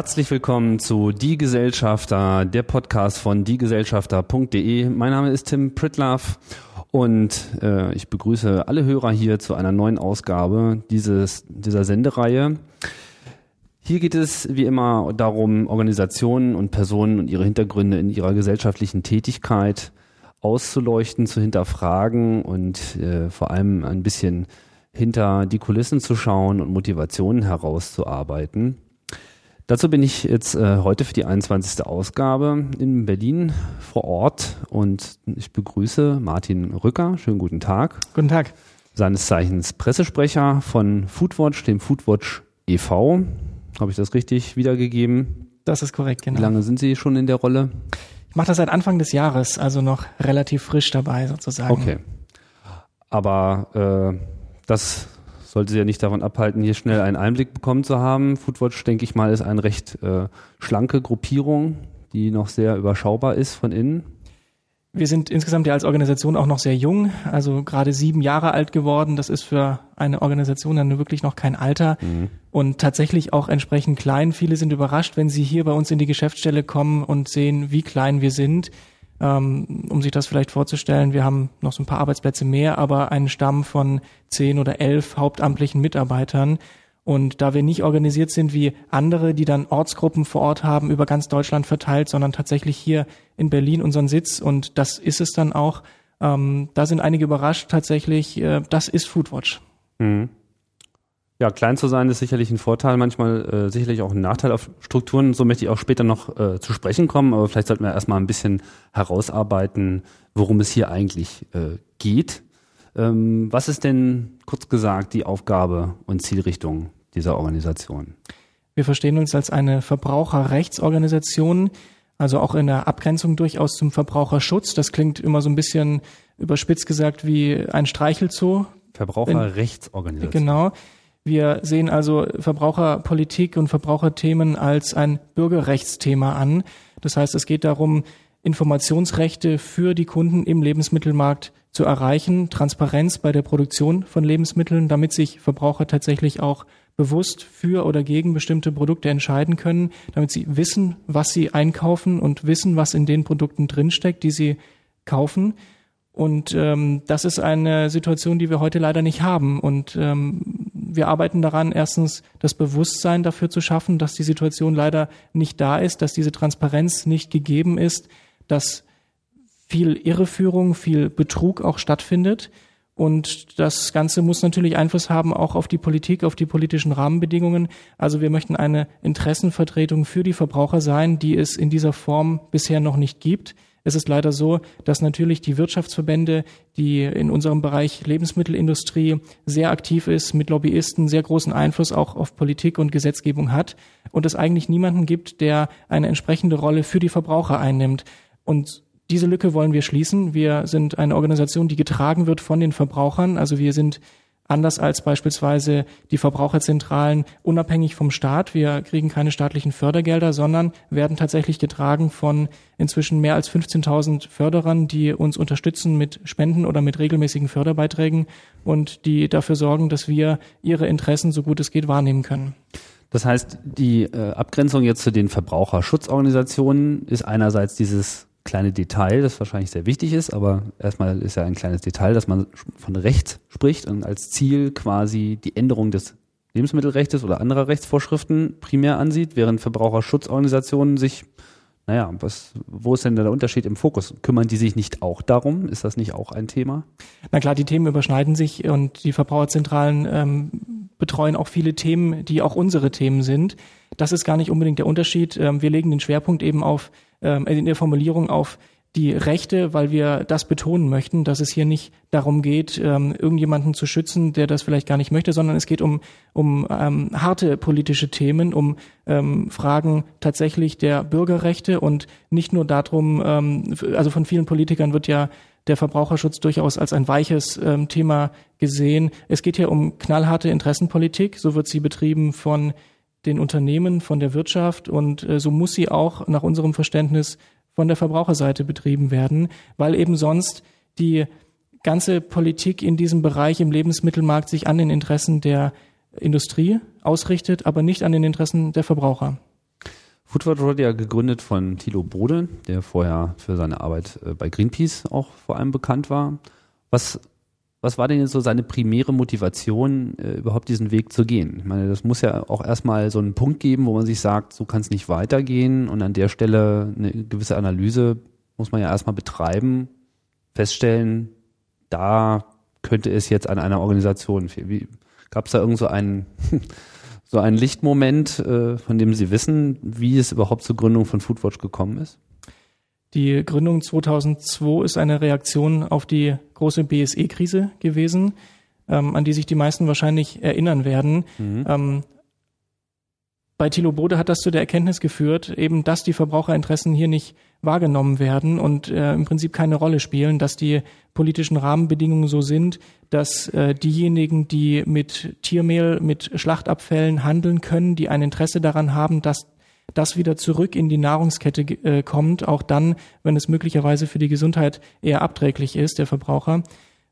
Herzlich willkommen zu Die Gesellschafter, der Podcast von diegesellschafter.de. Mein Name ist Tim Pritlaff und äh, ich begrüße alle Hörer hier zu einer neuen Ausgabe dieses, dieser Sendereihe. Hier geht es wie immer darum, Organisationen und Personen und ihre Hintergründe in ihrer gesellschaftlichen Tätigkeit auszuleuchten, zu hinterfragen und äh, vor allem ein bisschen hinter die Kulissen zu schauen und Motivationen herauszuarbeiten. Dazu bin ich jetzt äh, heute für die 21. Ausgabe in Berlin vor Ort und ich begrüße Martin Rücker. Schönen guten Tag. Guten Tag. Seines Zeichens Pressesprecher von Foodwatch, dem Foodwatch e.V. Habe ich das richtig wiedergegeben? Das ist korrekt, genau. Wie lange sind Sie schon in der Rolle? Ich mache das seit Anfang des Jahres, also noch relativ frisch dabei sozusagen. Okay. Aber äh, das sollte sie ja nicht davon abhalten, hier schnell einen Einblick bekommen zu haben. Foodwatch, denke ich mal, ist eine recht äh, schlanke Gruppierung, die noch sehr überschaubar ist von innen. Wir sind insgesamt ja als Organisation auch noch sehr jung, also gerade sieben Jahre alt geworden. Das ist für eine Organisation dann wirklich noch kein Alter mhm. und tatsächlich auch entsprechend klein. Viele sind überrascht, wenn sie hier bei uns in die Geschäftsstelle kommen und sehen, wie klein wir sind. Ähm, um sich das vielleicht vorzustellen, wir haben noch so ein paar Arbeitsplätze mehr, aber einen Stamm von zehn oder elf hauptamtlichen Mitarbeitern. Und da wir nicht organisiert sind wie andere, die dann Ortsgruppen vor Ort haben, über ganz Deutschland verteilt, sondern tatsächlich hier in Berlin unseren Sitz, und das ist es dann auch, ähm, da sind einige überrascht tatsächlich, äh, das ist Foodwatch. Mhm. Ja, klein zu sein ist sicherlich ein Vorteil, manchmal äh, sicherlich auch ein Nachteil auf Strukturen. So möchte ich auch später noch äh, zu sprechen kommen, aber vielleicht sollten wir erstmal ein bisschen herausarbeiten, worum es hier eigentlich äh, geht. Ähm, was ist denn kurz gesagt die Aufgabe und Zielrichtung dieser Organisation? Wir verstehen uns als eine Verbraucherrechtsorganisation, also auch in der Abgrenzung durchaus zum Verbraucherschutz. Das klingt immer so ein bisschen überspitzt gesagt wie ein Streichelzoo. Verbraucherrechtsorganisation. Genau. Wir sehen also Verbraucherpolitik und Verbraucherthemen als ein Bürgerrechtsthema an. Das heißt, es geht darum, Informationsrechte für die Kunden im Lebensmittelmarkt zu erreichen, Transparenz bei der Produktion von Lebensmitteln, damit sich Verbraucher tatsächlich auch bewusst für oder gegen bestimmte Produkte entscheiden können, damit sie wissen, was sie einkaufen und wissen, was in den Produkten drinsteckt, die sie kaufen. Und ähm, das ist eine Situation, die wir heute leider nicht haben. Und ähm, wir arbeiten daran, erstens das Bewusstsein dafür zu schaffen, dass die Situation leider nicht da ist, dass diese Transparenz nicht gegeben ist, dass viel Irreführung, viel Betrug auch stattfindet. Und das Ganze muss natürlich Einfluss haben auch auf die Politik, auf die politischen Rahmenbedingungen. Also wir möchten eine Interessenvertretung für die Verbraucher sein, die es in dieser Form bisher noch nicht gibt. Es ist leider so, dass natürlich die Wirtschaftsverbände, die in unserem Bereich Lebensmittelindustrie sehr aktiv ist, mit Lobbyisten sehr großen Einfluss auch auf Politik und Gesetzgebung hat und es eigentlich niemanden gibt, der eine entsprechende Rolle für die Verbraucher einnimmt. Und diese Lücke wollen wir schließen. Wir sind eine Organisation, die getragen wird von den Verbrauchern. Also wir sind anders als beispielsweise die Verbraucherzentralen unabhängig vom Staat. Wir kriegen keine staatlichen Fördergelder, sondern werden tatsächlich getragen von inzwischen mehr als 15.000 Förderern, die uns unterstützen mit Spenden oder mit regelmäßigen Förderbeiträgen und die dafür sorgen, dass wir ihre Interessen so gut es geht wahrnehmen können. Das heißt, die äh, Abgrenzung jetzt zu den Verbraucherschutzorganisationen ist einerseits dieses kleine Detail, das wahrscheinlich sehr wichtig ist, aber erstmal ist ja ein kleines Detail, dass man von Recht spricht und als Ziel quasi die Änderung des Lebensmittelrechts oder anderer Rechtsvorschriften primär ansieht, während Verbraucherschutzorganisationen sich, naja, was, wo ist denn der Unterschied im Fokus? Kümmern die sich nicht auch darum? Ist das nicht auch ein Thema? Na klar, die Themen überschneiden sich und die Verbraucherzentralen ähm, betreuen auch viele Themen, die auch unsere Themen sind. Das ist gar nicht unbedingt der Unterschied. Ähm, wir legen den Schwerpunkt eben auf ähm, in der Formulierung auf die Rechte, weil wir das betonen möchten, dass es hier nicht darum geht, ähm, irgendjemanden zu schützen, der das vielleicht gar nicht möchte, sondern es geht um, um ähm, harte politische Themen, um ähm, Fragen tatsächlich der Bürgerrechte und nicht nur darum, ähm, also von vielen Politikern wird ja der Verbraucherschutz durchaus als ein weiches ähm, Thema gesehen. Es geht hier um knallharte Interessenpolitik, so wird sie betrieben von den Unternehmen, von der Wirtschaft und äh, so muss sie auch nach unserem Verständnis von der Verbraucherseite betrieben werden, weil eben sonst die ganze Politik in diesem Bereich im Lebensmittelmarkt sich an den Interessen der Industrie ausrichtet, aber nicht an den Interessen der Verbraucher. Foodwatch wurde ja gegründet von Thilo Bode, der vorher für seine Arbeit äh, bei Greenpeace auch vor allem bekannt war. Was, was war denn jetzt so seine primäre Motivation, äh, überhaupt diesen Weg zu gehen? Ich meine, das muss ja auch erstmal so einen Punkt geben, wo man sich sagt, so kann es nicht weitergehen und an der Stelle eine gewisse Analyse muss man ja erstmal betreiben, feststellen, da könnte es jetzt an einer Organisation fehlen. Gab es da irgend so einen so ein Lichtmoment, äh, von dem Sie wissen, wie es überhaupt zur Gründung von Foodwatch gekommen ist? Die Gründung 2002 ist eine Reaktion auf die große BSE-Krise gewesen, ähm, an die sich die meisten wahrscheinlich erinnern werden. Mhm. Ähm, bei Thilo Bode hat das zu der Erkenntnis geführt, eben, dass die Verbraucherinteressen hier nicht wahrgenommen werden und äh, im Prinzip keine Rolle spielen, dass die politischen Rahmenbedingungen so sind, dass äh, diejenigen, die mit Tiermehl, mit Schlachtabfällen handeln können, die ein Interesse daran haben, dass das wieder zurück in die Nahrungskette äh, kommt, auch dann, wenn es möglicherweise für die Gesundheit eher abträglich ist, der Verbraucher,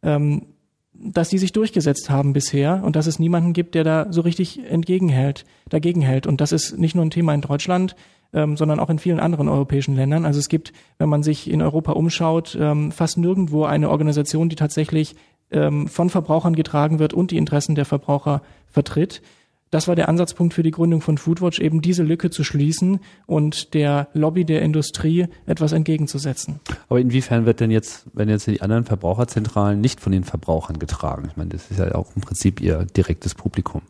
ähm, dass die sich durchgesetzt haben bisher und dass es niemanden gibt, der da so richtig entgegenhält, dagegen hält. Und das ist nicht nur ein Thema in Deutschland, ähm, sondern auch in vielen anderen europäischen Ländern. Also es gibt, wenn man sich in Europa umschaut, ähm, fast nirgendwo eine Organisation, die tatsächlich ähm, von Verbrauchern getragen wird und die Interessen der Verbraucher vertritt. Das war der Ansatzpunkt für die Gründung von Foodwatch, eben diese Lücke zu schließen und der Lobby der Industrie etwas entgegenzusetzen. Aber inwiefern wird denn jetzt, wenn jetzt die anderen Verbraucherzentralen nicht von den Verbrauchern getragen? Ich meine, das ist ja auch im Prinzip ihr direktes Publikum.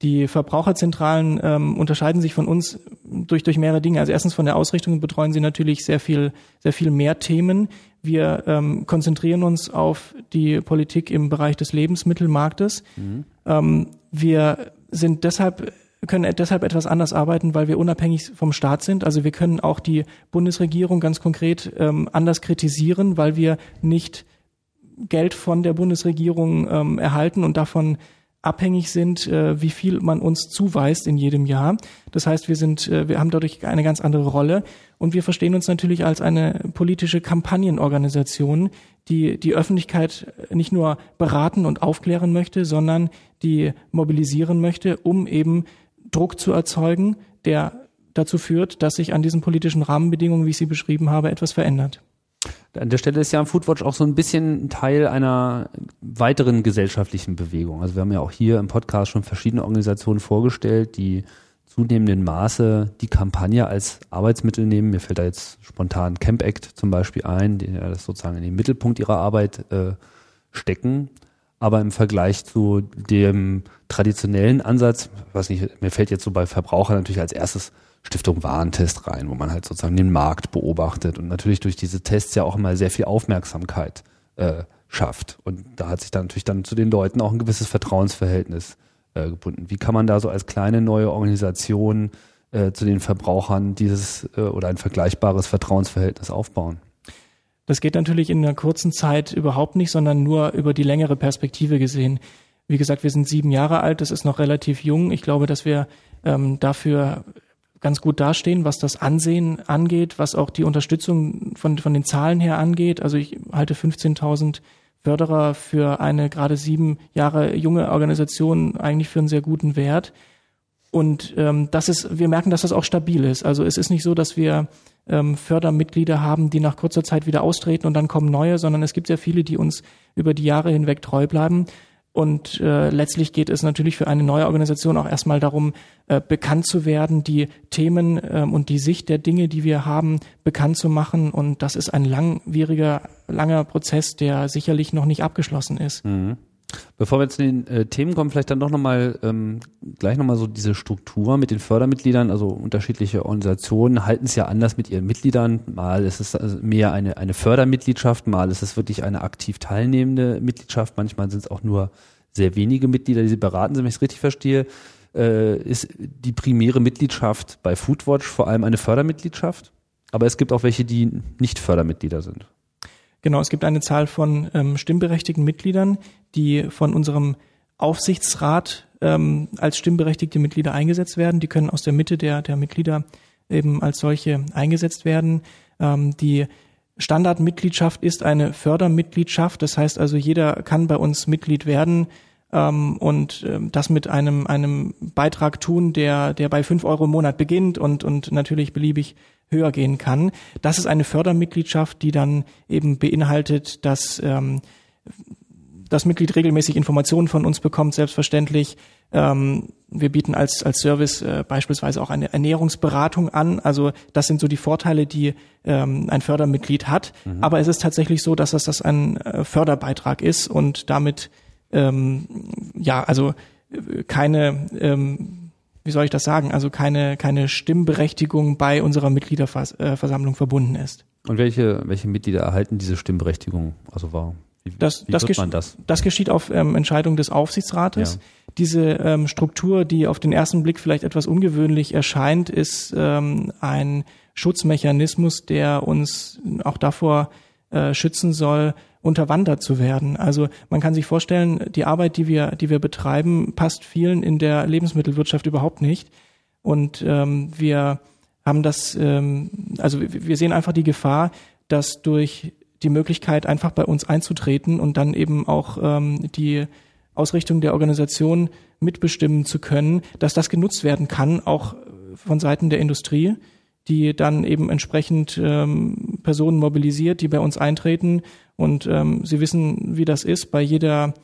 Die Verbraucherzentralen ähm, unterscheiden sich von uns durch, durch mehrere Dinge. Also erstens von der Ausrichtung betreuen sie natürlich sehr viel, sehr viel mehr Themen. Wir ähm, konzentrieren uns auf die Politik im Bereich des Lebensmittelmarktes. Mhm. Ähm, wir sind deshalb können deshalb etwas anders arbeiten, weil wir unabhängig vom Staat sind. Also wir können auch die Bundesregierung ganz konkret ähm, anders kritisieren, weil wir nicht Geld von der Bundesregierung ähm, erhalten und davon abhängig sind, äh, wie viel man uns zuweist in jedem Jahr. Das heißt, wir sind, äh, wir haben dadurch eine ganz andere Rolle und wir verstehen uns natürlich als eine politische Kampagnenorganisation, die die Öffentlichkeit nicht nur beraten und aufklären möchte, sondern die mobilisieren möchte, um eben Druck zu erzeugen, der dazu führt, dass sich an diesen politischen Rahmenbedingungen, wie ich sie beschrieben habe, etwas verändert. An der Stelle ist ja Foodwatch auch so ein bisschen Teil einer weiteren gesellschaftlichen Bewegung. Also wir haben ja auch hier im Podcast schon verschiedene Organisationen vorgestellt, die zunehmendem Maße die Kampagne als Arbeitsmittel nehmen. Mir fällt da jetzt spontan Camp Act zum Beispiel ein, die ja das sozusagen in den Mittelpunkt ihrer Arbeit äh, stecken. Aber im Vergleich zu dem traditionellen Ansatz, was nicht, mir fällt jetzt so bei Verbrauchern natürlich als erstes Stiftung Warentest rein, wo man halt sozusagen den Markt beobachtet und natürlich durch diese Tests ja auch immer sehr viel Aufmerksamkeit äh, schafft. Und da hat sich dann natürlich dann zu den Leuten auch ein gewisses Vertrauensverhältnis äh, gebunden. Wie kann man da so als kleine neue Organisation äh, zu den Verbrauchern dieses äh, oder ein vergleichbares Vertrauensverhältnis aufbauen? Das geht natürlich in einer kurzen Zeit überhaupt nicht, sondern nur über die längere Perspektive gesehen. Wie gesagt, wir sind sieben Jahre alt, das ist noch relativ jung. Ich glaube, dass wir ähm, dafür ganz gut dastehen, was das Ansehen angeht, was auch die Unterstützung von, von den Zahlen her angeht. Also ich halte 15.000 Förderer für eine gerade sieben Jahre junge Organisation eigentlich für einen sehr guten Wert. Und ähm, das ist, wir merken, dass das auch stabil ist. Also es ist nicht so, dass wir ähm, Fördermitglieder haben, die nach kurzer Zeit wieder austreten und dann kommen neue, sondern es gibt sehr viele, die uns über die Jahre hinweg treu bleiben. Und äh, letztlich geht es natürlich für eine neue Organisation auch erstmal darum, äh, bekannt zu werden, die Themen äh, und die Sicht der Dinge, die wir haben, bekannt zu machen. Und das ist ein langwieriger, langer Prozess, der sicherlich noch nicht abgeschlossen ist. Mhm. Bevor wir zu den äh, Themen kommen, vielleicht dann doch nochmal ähm, gleich nochmal so diese Struktur mit den Fördermitgliedern, also unterschiedliche Organisationen halten es ja anders mit ihren Mitgliedern. Mal ist es also mehr eine, eine Fördermitgliedschaft, mal ist es wirklich eine aktiv teilnehmende Mitgliedschaft, manchmal sind es auch nur sehr wenige Mitglieder, die sie beraten, wenn ich es richtig verstehe. Äh, ist die primäre Mitgliedschaft bei Foodwatch vor allem eine Fördermitgliedschaft? Aber es gibt auch welche, die nicht Fördermitglieder sind. Genau, es gibt eine Zahl von ähm, stimmberechtigten Mitgliedern, die von unserem Aufsichtsrat ähm, als stimmberechtigte Mitglieder eingesetzt werden. Die können aus der Mitte der, der Mitglieder eben als solche eingesetzt werden. Ähm, die Standardmitgliedschaft ist eine Fördermitgliedschaft. Das heißt also, jeder kann bei uns Mitglied werden ähm, und ähm, das mit einem, einem Beitrag tun, der, der bei fünf Euro im Monat beginnt und, und natürlich beliebig höher gehen kann. Das ist eine Fördermitgliedschaft, die dann eben beinhaltet, dass ähm, das Mitglied regelmäßig Informationen von uns bekommt, selbstverständlich. Ähm, wir bieten als, als Service äh, beispielsweise auch eine Ernährungsberatung an. Also das sind so die Vorteile, die ähm, ein Fördermitglied hat. Mhm. Aber es ist tatsächlich so, dass das, das ein äh, Förderbeitrag ist und damit ähm, ja, also äh, keine, ähm, wie soll ich das sagen, also keine, keine Stimmberechtigung bei unserer Mitgliederversammlung verbunden ist. Und welche, welche Mitglieder erhalten diese Stimmberechtigung? Also warum? Wie, das, wie das, gesch das? das geschieht auf ähm, Entscheidung des Aufsichtsrates. Ja. Diese ähm, Struktur, die auf den ersten Blick vielleicht etwas ungewöhnlich erscheint, ist ähm, ein Schutzmechanismus, der uns auch davor äh, schützen soll, unterwandert zu werden. Also man kann sich vorstellen, die Arbeit, die wir, die wir betreiben, passt vielen in der Lebensmittelwirtschaft überhaupt nicht. Und ähm, wir haben das, ähm, also wir sehen einfach die Gefahr, dass durch die Möglichkeit, einfach bei uns einzutreten und dann eben auch ähm, die Ausrichtung der Organisation mitbestimmen zu können, dass das genutzt werden kann, auch von Seiten der Industrie, die dann eben entsprechend ähm, Personen mobilisiert, die bei uns eintreten. Und ähm, Sie wissen, wie das ist. Bei jeder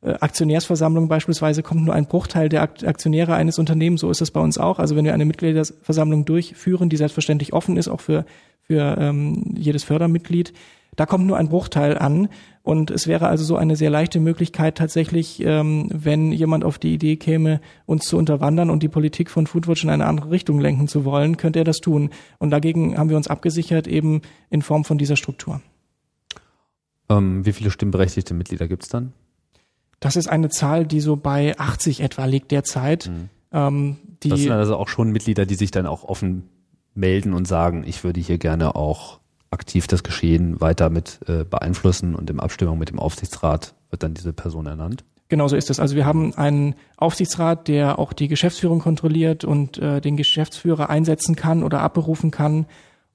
äh, Aktionärsversammlung beispielsweise kommt nur ein Bruchteil der Aktionäre eines Unternehmens. So ist es bei uns auch. Also wenn wir eine Mitgliederversammlung durchführen, die selbstverständlich offen ist, auch für, für ähm, jedes Fördermitglied, da kommt nur ein Bruchteil an. Und es wäre also so eine sehr leichte Möglichkeit tatsächlich, ähm, wenn jemand auf die Idee käme, uns zu unterwandern und die Politik von Foodwatch in eine andere Richtung lenken zu wollen, könnte er das tun. Und dagegen haben wir uns abgesichert, eben in Form von dieser Struktur. Ähm, wie viele stimmberechtigte Mitglieder gibt's dann? Das ist eine Zahl, die so bei 80 etwa liegt derzeit. Mhm. Ähm, das sind also auch schon Mitglieder, die sich dann auch offen melden und sagen, ich würde hier gerne auch aktiv das Geschehen weiter mit äh, beeinflussen und in Abstimmung mit dem Aufsichtsrat wird dann diese Person ernannt. Genau so ist es. Also wir haben einen Aufsichtsrat, der auch die Geschäftsführung kontrolliert und äh, den Geschäftsführer einsetzen kann oder abberufen kann.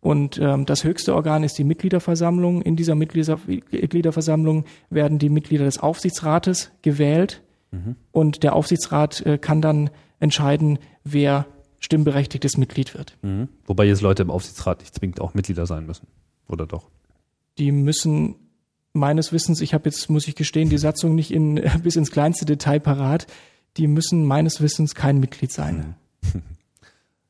Und ähm, das höchste Organ ist die Mitgliederversammlung. In dieser Mitgliederversammlung werden die Mitglieder des Aufsichtsrates gewählt mhm. und der Aufsichtsrat äh, kann dann entscheiden, wer stimmberechtigtes Mitglied wird. Mhm. Wobei jetzt Leute im Aufsichtsrat nicht zwingend auch Mitglieder sein müssen. Oder doch? Die müssen meines Wissens, ich habe jetzt, muss ich gestehen, die Satzung nicht in, bis ins kleinste Detail parat, die müssen meines Wissens kein Mitglied sein.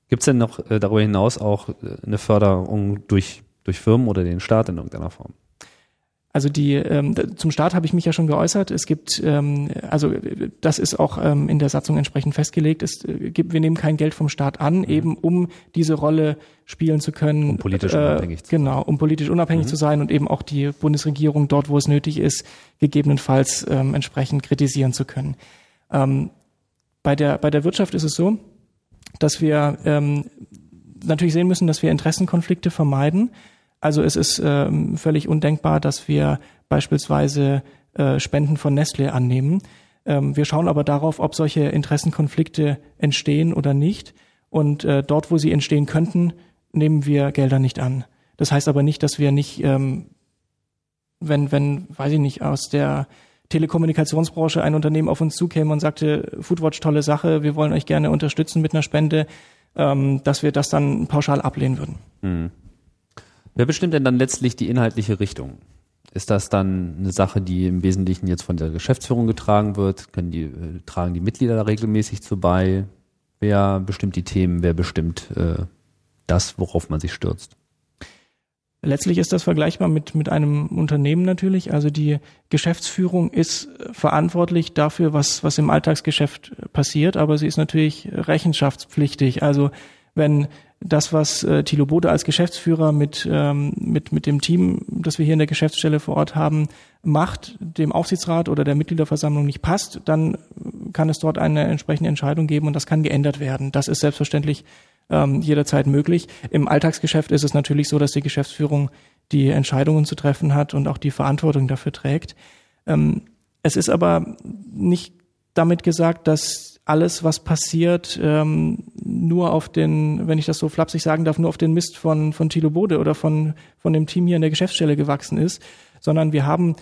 Gibt es denn noch äh, darüber hinaus auch äh, eine Förderung durch, durch Firmen oder den Staat in irgendeiner Form? Also die ähm, zum Start habe ich mich ja schon geäußert. Es gibt ähm, also das ist auch ähm, in der Satzung entsprechend festgelegt. Es äh, gibt wir nehmen kein Geld vom Staat an, mhm. eben um diese Rolle spielen zu können. Um politisch äh, unabhängig zu sein. Genau, um politisch unabhängig mhm. zu sein und eben auch die Bundesregierung dort, wo es nötig ist, gegebenenfalls ähm, entsprechend kritisieren zu können. Ähm, bei der bei der Wirtschaft ist es so, dass wir ähm, natürlich sehen müssen, dass wir Interessenkonflikte vermeiden. Also es ist ähm, völlig undenkbar, dass wir beispielsweise äh, Spenden von Nestle annehmen. Ähm, wir schauen aber darauf, ob solche Interessenkonflikte entstehen oder nicht. Und äh, dort, wo sie entstehen könnten, nehmen wir Gelder nicht an. Das heißt aber nicht, dass wir nicht, ähm, wenn, wenn, weiß ich nicht, aus der Telekommunikationsbranche ein Unternehmen auf uns zukäme und sagte, Foodwatch, tolle Sache, wir wollen euch gerne unterstützen mit einer Spende, ähm, dass wir das dann pauschal ablehnen würden. Mhm. Wer bestimmt denn dann letztlich die inhaltliche Richtung? Ist das dann eine Sache, die im Wesentlichen jetzt von der Geschäftsführung getragen wird? Können die, äh, tragen die Mitglieder da regelmäßig zu bei? Wer bestimmt die Themen? Wer bestimmt äh, das, worauf man sich stürzt? Letztlich ist das vergleichbar mit, mit einem Unternehmen natürlich. Also die Geschäftsführung ist verantwortlich dafür, was, was im Alltagsgeschäft passiert, aber sie ist natürlich rechenschaftspflichtig. Also wenn das, was äh, Thilo Bode als Geschäftsführer mit, ähm, mit, mit dem Team, das wir hier in der Geschäftsstelle vor Ort haben, macht, dem Aufsichtsrat oder der Mitgliederversammlung nicht passt, dann kann es dort eine entsprechende Entscheidung geben und das kann geändert werden. Das ist selbstverständlich ähm, jederzeit möglich. Im Alltagsgeschäft ist es natürlich so, dass die Geschäftsführung die Entscheidungen zu treffen hat und auch die Verantwortung dafür trägt. Ähm, es ist aber nicht damit gesagt, dass alles, was passiert, ähm, nur auf den, wenn ich das so flapsig sagen darf, nur auf den Mist von, von Thilo Bode oder von, von dem Team hier in der Geschäftsstelle gewachsen ist, sondern wir haben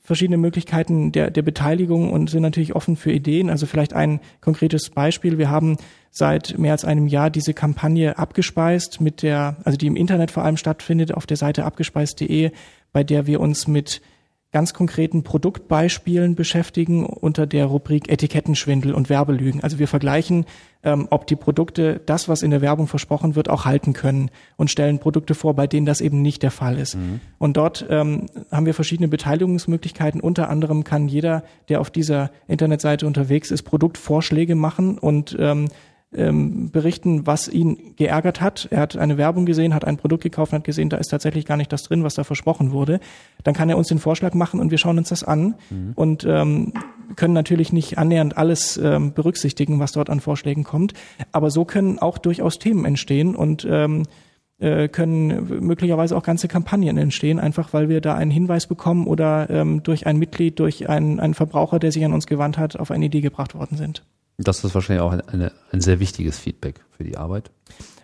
verschiedene Möglichkeiten der, der Beteiligung und sind natürlich offen für Ideen. Also vielleicht ein konkretes Beispiel. Wir haben seit mehr als einem Jahr diese Kampagne abgespeist mit der, also die im Internet vor allem stattfindet, auf der Seite abgespeist.de, bei der wir uns mit ganz konkreten Produktbeispielen beschäftigen unter der Rubrik Etikettenschwindel und Werbelügen. Also wir vergleichen, ähm, ob die Produkte das, was in der Werbung versprochen wird, auch halten können und stellen Produkte vor, bei denen das eben nicht der Fall ist. Mhm. Und dort ähm, haben wir verschiedene Beteiligungsmöglichkeiten. Unter anderem kann jeder, der auf dieser Internetseite unterwegs ist, Produktvorschläge machen und ähm, ähm, berichten, was ihn geärgert hat. Er hat eine Werbung gesehen, hat ein Produkt gekauft und hat gesehen, da ist tatsächlich gar nicht das drin, was da versprochen wurde. Dann kann er uns den Vorschlag machen und wir schauen uns das an mhm. und ähm, können natürlich nicht annähernd alles ähm, berücksichtigen, was dort an Vorschlägen kommt. Aber so können auch durchaus Themen entstehen und ähm, äh, können möglicherweise auch ganze Kampagnen entstehen, einfach weil wir da einen Hinweis bekommen oder ähm, durch ein Mitglied, durch einen, einen Verbraucher, der sich an uns gewandt hat, auf eine Idee gebracht worden sind. Das ist wahrscheinlich auch eine, ein sehr wichtiges Feedback für die Arbeit.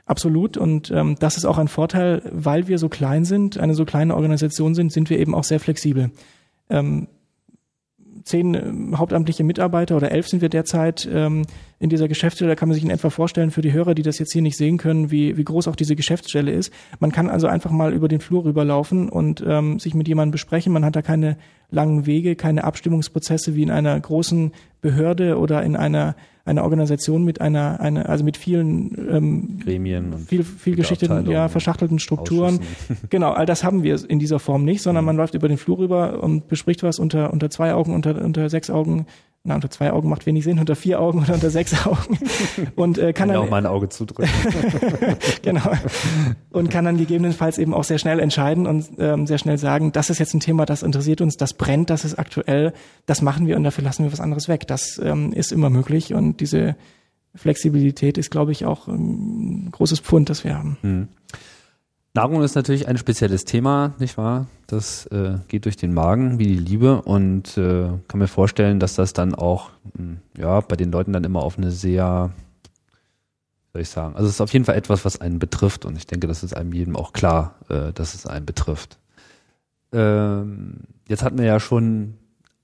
Absolut. Und ähm, das ist auch ein Vorteil, weil wir so klein sind, eine so kleine Organisation sind, sind wir eben auch sehr flexibel. Ähm, zehn äh, hauptamtliche Mitarbeiter oder elf sind wir derzeit ähm, in dieser Geschäftsstelle. Da kann man sich in etwa vorstellen, für die Hörer, die das jetzt hier nicht sehen können, wie, wie groß auch diese Geschäftsstelle ist. Man kann also einfach mal über den Flur rüberlaufen und ähm, sich mit jemandem besprechen. Man hat da keine langen Wege, keine Abstimmungsprozesse wie in einer großen Behörde oder in einer einer Organisation mit einer, einer also mit vielen ähm, Gremien und viel, viel geschichteten, ja, verschachtelten Strukturen. genau, all das haben wir in dieser Form nicht, sondern mhm. man läuft über den Flur rüber und bespricht was unter, unter zwei Augen, unter, unter sechs Augen na, unter zwei Augen macht wenig Sinn, unter vier Augen oder unter sechs Augen. Und äh, kann, kann dann auch mal ein Auge zudrücken. genau. Und kann dann gegebenenfalls eben auch sehr schnell entscheiden und ähm, sehr schnell sagen, das ist jetzt ein Thema, das interessiert uns, das brennt, das ist aktuell, das machen wir und dafür lassen wir was anderes weg. Das ähm, ist immer möglich und diese Flexibilität ist, glaube ich, auch ein großes Pfund, das wir haben. Mhm. Nahrung ist natürlich ein spezielles Thema, nicht wahr? Das äh, geht durch den Magen wie die Liebe und äh, kann mir vorstellen, dass das dann auch mh, hm, ja bei den Leuten dann immer auf eine sehr soll ich sagen, also es ist auf jeden Fall etwas, was einen betrifft und ich denke, das ist einem jedem auch klar, äh, dass es einen betrifft. Ähm, jetzt hatten wir ja schon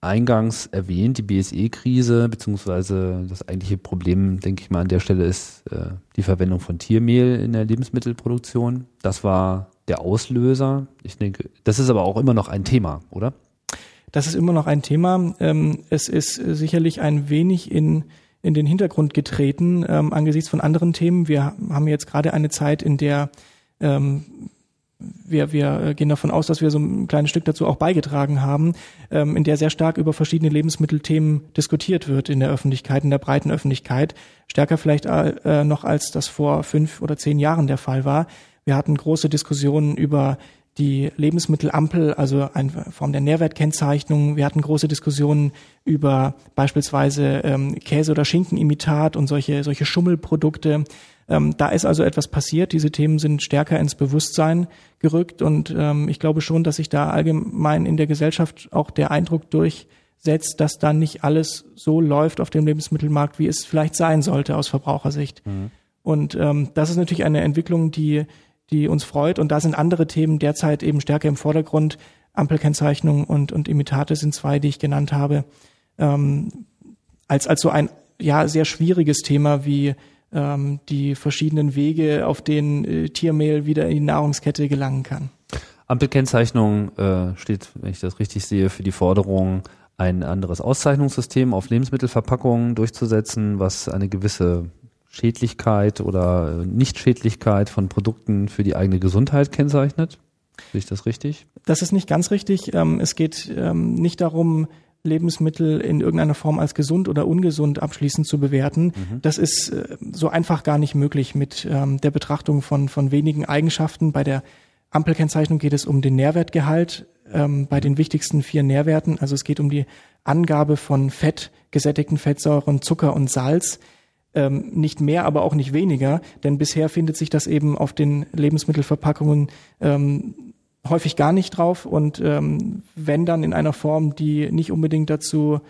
eingangs erwähnt, die BSE-Krise, beziehungsweise das eigentliche Problem, denke ich mal, an der Stelle ist äh, die Verwendung von Tiermehl in der Lebensmittelproduktion. Das war der Auslöser. Ich denke, das ist aber auch immer noch ein Thema, oder? Das ist immer noch ein Thema. Ähm, es ist sicherlich ein wenig in, in den Hintergrund getreten ähm, angesichts von anderen Themen. Wir haben jetzt gerade eine Zeit, in der ähm, wir, wir äh, gehen davon aus, dass wir so ein kleines Stück dazu auch beigetragen haben, ähm, in der sehr stark über verschiedene Lebensmittelthemen diskutiert wird in der Öffentlichkeit, in der breiten Öffentlichkeit. Stärker vielleicht äh, noch, als das vor fünf oder zehn Jahren der Fall war. Wir hatten große Diskussionen über die Lebensmittelampel, also eine Form der Nährwertkennzeichnung. Wir hatten große Diskussionen über beispielsweise ähm, Käse- oder Schinkenimitat und solche, solche Schummelprodukte. Ähm, da ist also etwas passiert. Diese Themen sind stärker ins Bewusstsein gerückt und ähm, ich glaube schon, dass sich da allgemein in der Gesellschaft auch der Eindruck durchsetzt, dass da nicht alles so läuft auf dem Lebensmittelmarkt, wie es vielleicht sein sollte aus Verbrauchersicht. Mhm. Und ähm, das ist natürlich eine Entwicklung, die, die uns freut. Und da sind andere Themen derzeit eben stärker im Vordergrund. Ampelkennzeichnung und, und Imitate sind zwei, die ich genannt habe. Ähm, als, als so ein ja sehr schwieriges Thema wie ähm, die verschiedenen Wege, auf denen äh, Tiermehl wieder in die Nahrungskette gelangen kann. Ampelkennzeichnung äh, steht, wenn ich das richtig sehe, für die Forderung, ein anderes Auszeichnungssystem auf Lebensmittelverpackungen durchzusetzen, was eine gewisse Schädlichkeit oder Nichtschädlichkeit von Produkten für die eigene Gesundheit kennzeichnet. Sehe ich das richtig? Das ist nicht ganz richtig. Ähm, es geht ähm, nicht darum, Lebensmittel in irgendeiner Form als gesund oder ungesund abschließend zu bewerten. Mhm. Das ist äh, so einfach gar nicht möglich mit ähm, der Betrachtung von, von wenigen Eigenschaften. Bei der Ampelkennzeichnung geht es um den Nährwertgehalt bei den wichtigsten vier Nährwerten. Also es geht um die Angabe von Fett, gesättigten Fettsäuren, Zucker und Salz. Ähm, nicht mehr, aber auch nicht weniger, denn bisher findet sich das eben auf den Lebensmittelverpackungen ähm, häufig gar nicht drauf und ähm, wenn dann in einer Form, die nicht unbedingt dazu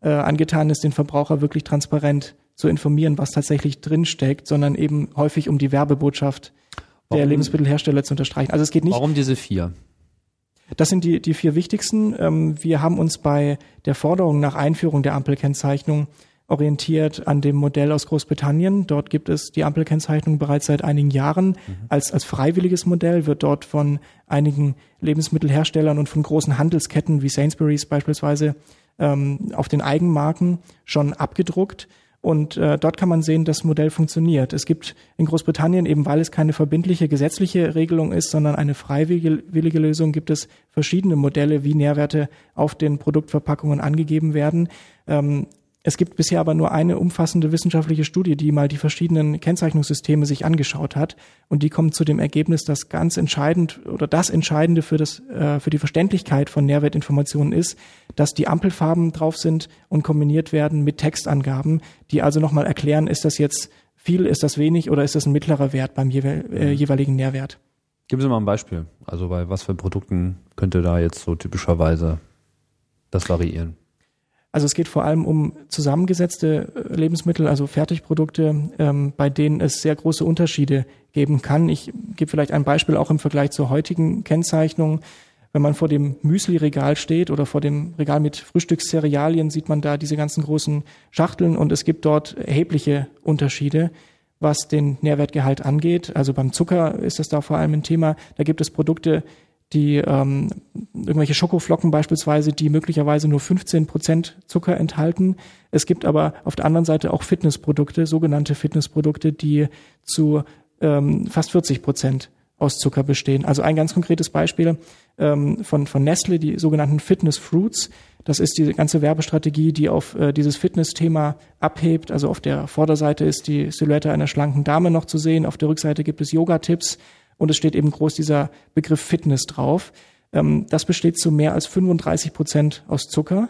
äh, angetan ist, den Verbraucher wirklich transparent zu informieren, was tatsächlich drinsteckt, sondern eben häufig um die Werbebotschaft warum, der Lebensmittelhersteller zu unterstreichen. Also es geht nicht. Warum diese vier? Das sind die, die vier wichtigsten. Ähm, wir haben uns bei der Forderung nach Einführung der Ampelkennzeichnung orientiert an dem Modell aus Großbritannien. Dort gibt es die Ampelkennzeichnung bereits seit einigen Jahren. Mhm. Als, als freiwilliges Modell wird dort von einigen Lebensmittelherstellern und von großen Handelsketten wie Sainsbury's beispielsweise ähm, auf den Eigenmarken schon abgedruckt. Und äh, dort kann man sehen, das Modell funktioniert. Es gibt in Großbritannien, eben weil es keine verbindliche gesetzliche Regelung ist, sondern eine freiwillige Lösung, gibt es verschiedene Modelle, wie Nährwerte auf den Produktverpackungen angegeben werden. Ähm, es gibt bisher aber nur eine umfassende wissenschaftliche Studie, die mal die verschiedenen Kennzeichnungssysteme sich angeschaut hat. Und die kommt zu dem Ergebnis, dass ganz entscheidend oder das Entscheidende für, das, äh, für die Verständlichkeit von Nährwertinformationen ist, dass die Ampelfarben drauf sind und kombiniert werden mit Textangaben, die also nochmal erklären, ist das jetzt viel, ist das wenig oder ist das ein mittlerer Wert beim jewe äh, jeweiligen Nährwert. Geben Sie mal ein Beispiel. Also bei was für Produkten könnte da jetzt so typischerweise das variieren? Also es geht vor allem um zusammengesetzte äh, Lebensmittel, also Fertigprodukte, ähm, bei denen es sehr große Unterschiede geben kann. Ich gebe vielleicht ein Beispiel auch im Vergleich zur heutigen Kennzeichnung. Wenn man vor dem Müsli-Regal steht oder vor dem Regal mit Frühstückscerealien, sieht man da diese ganzen großen Schachteln und es gibt dort erhebliche Unterschiede, was den Nährwertgehalt angeht. Also beim Zucker ist das da vor allem ein Thema. Da gibt es Produkte, die ähm, irgendwelche Schokoflocken beispielsweise, die möglicherweise nur 15 Prozent Zucker enthalten. Es gibt aber auf der anderen Seite auch Fitnessprodukte, sogenannte Fitnessprodukte, die zu ähm, fast 40 Prozent aus Zucker bestehen. Also ein ganz konkretes Beispiel ähm, von, von Nestle, die sogenannten Fitness Fruits. Das ist die ganze Werbestrategie, die auf äh, dieses Fitness-Thema abhebt. Also auf der Vorderseite ist die Silhouette einer schlanken Dame noch zu sehen. Auf der Rückseite gibt es Yoga-Tipps und es steht eben groß dieser Begriff Fitness drauf. Ähm, das besteht zu mehr als 35 Prozent aus Zucker.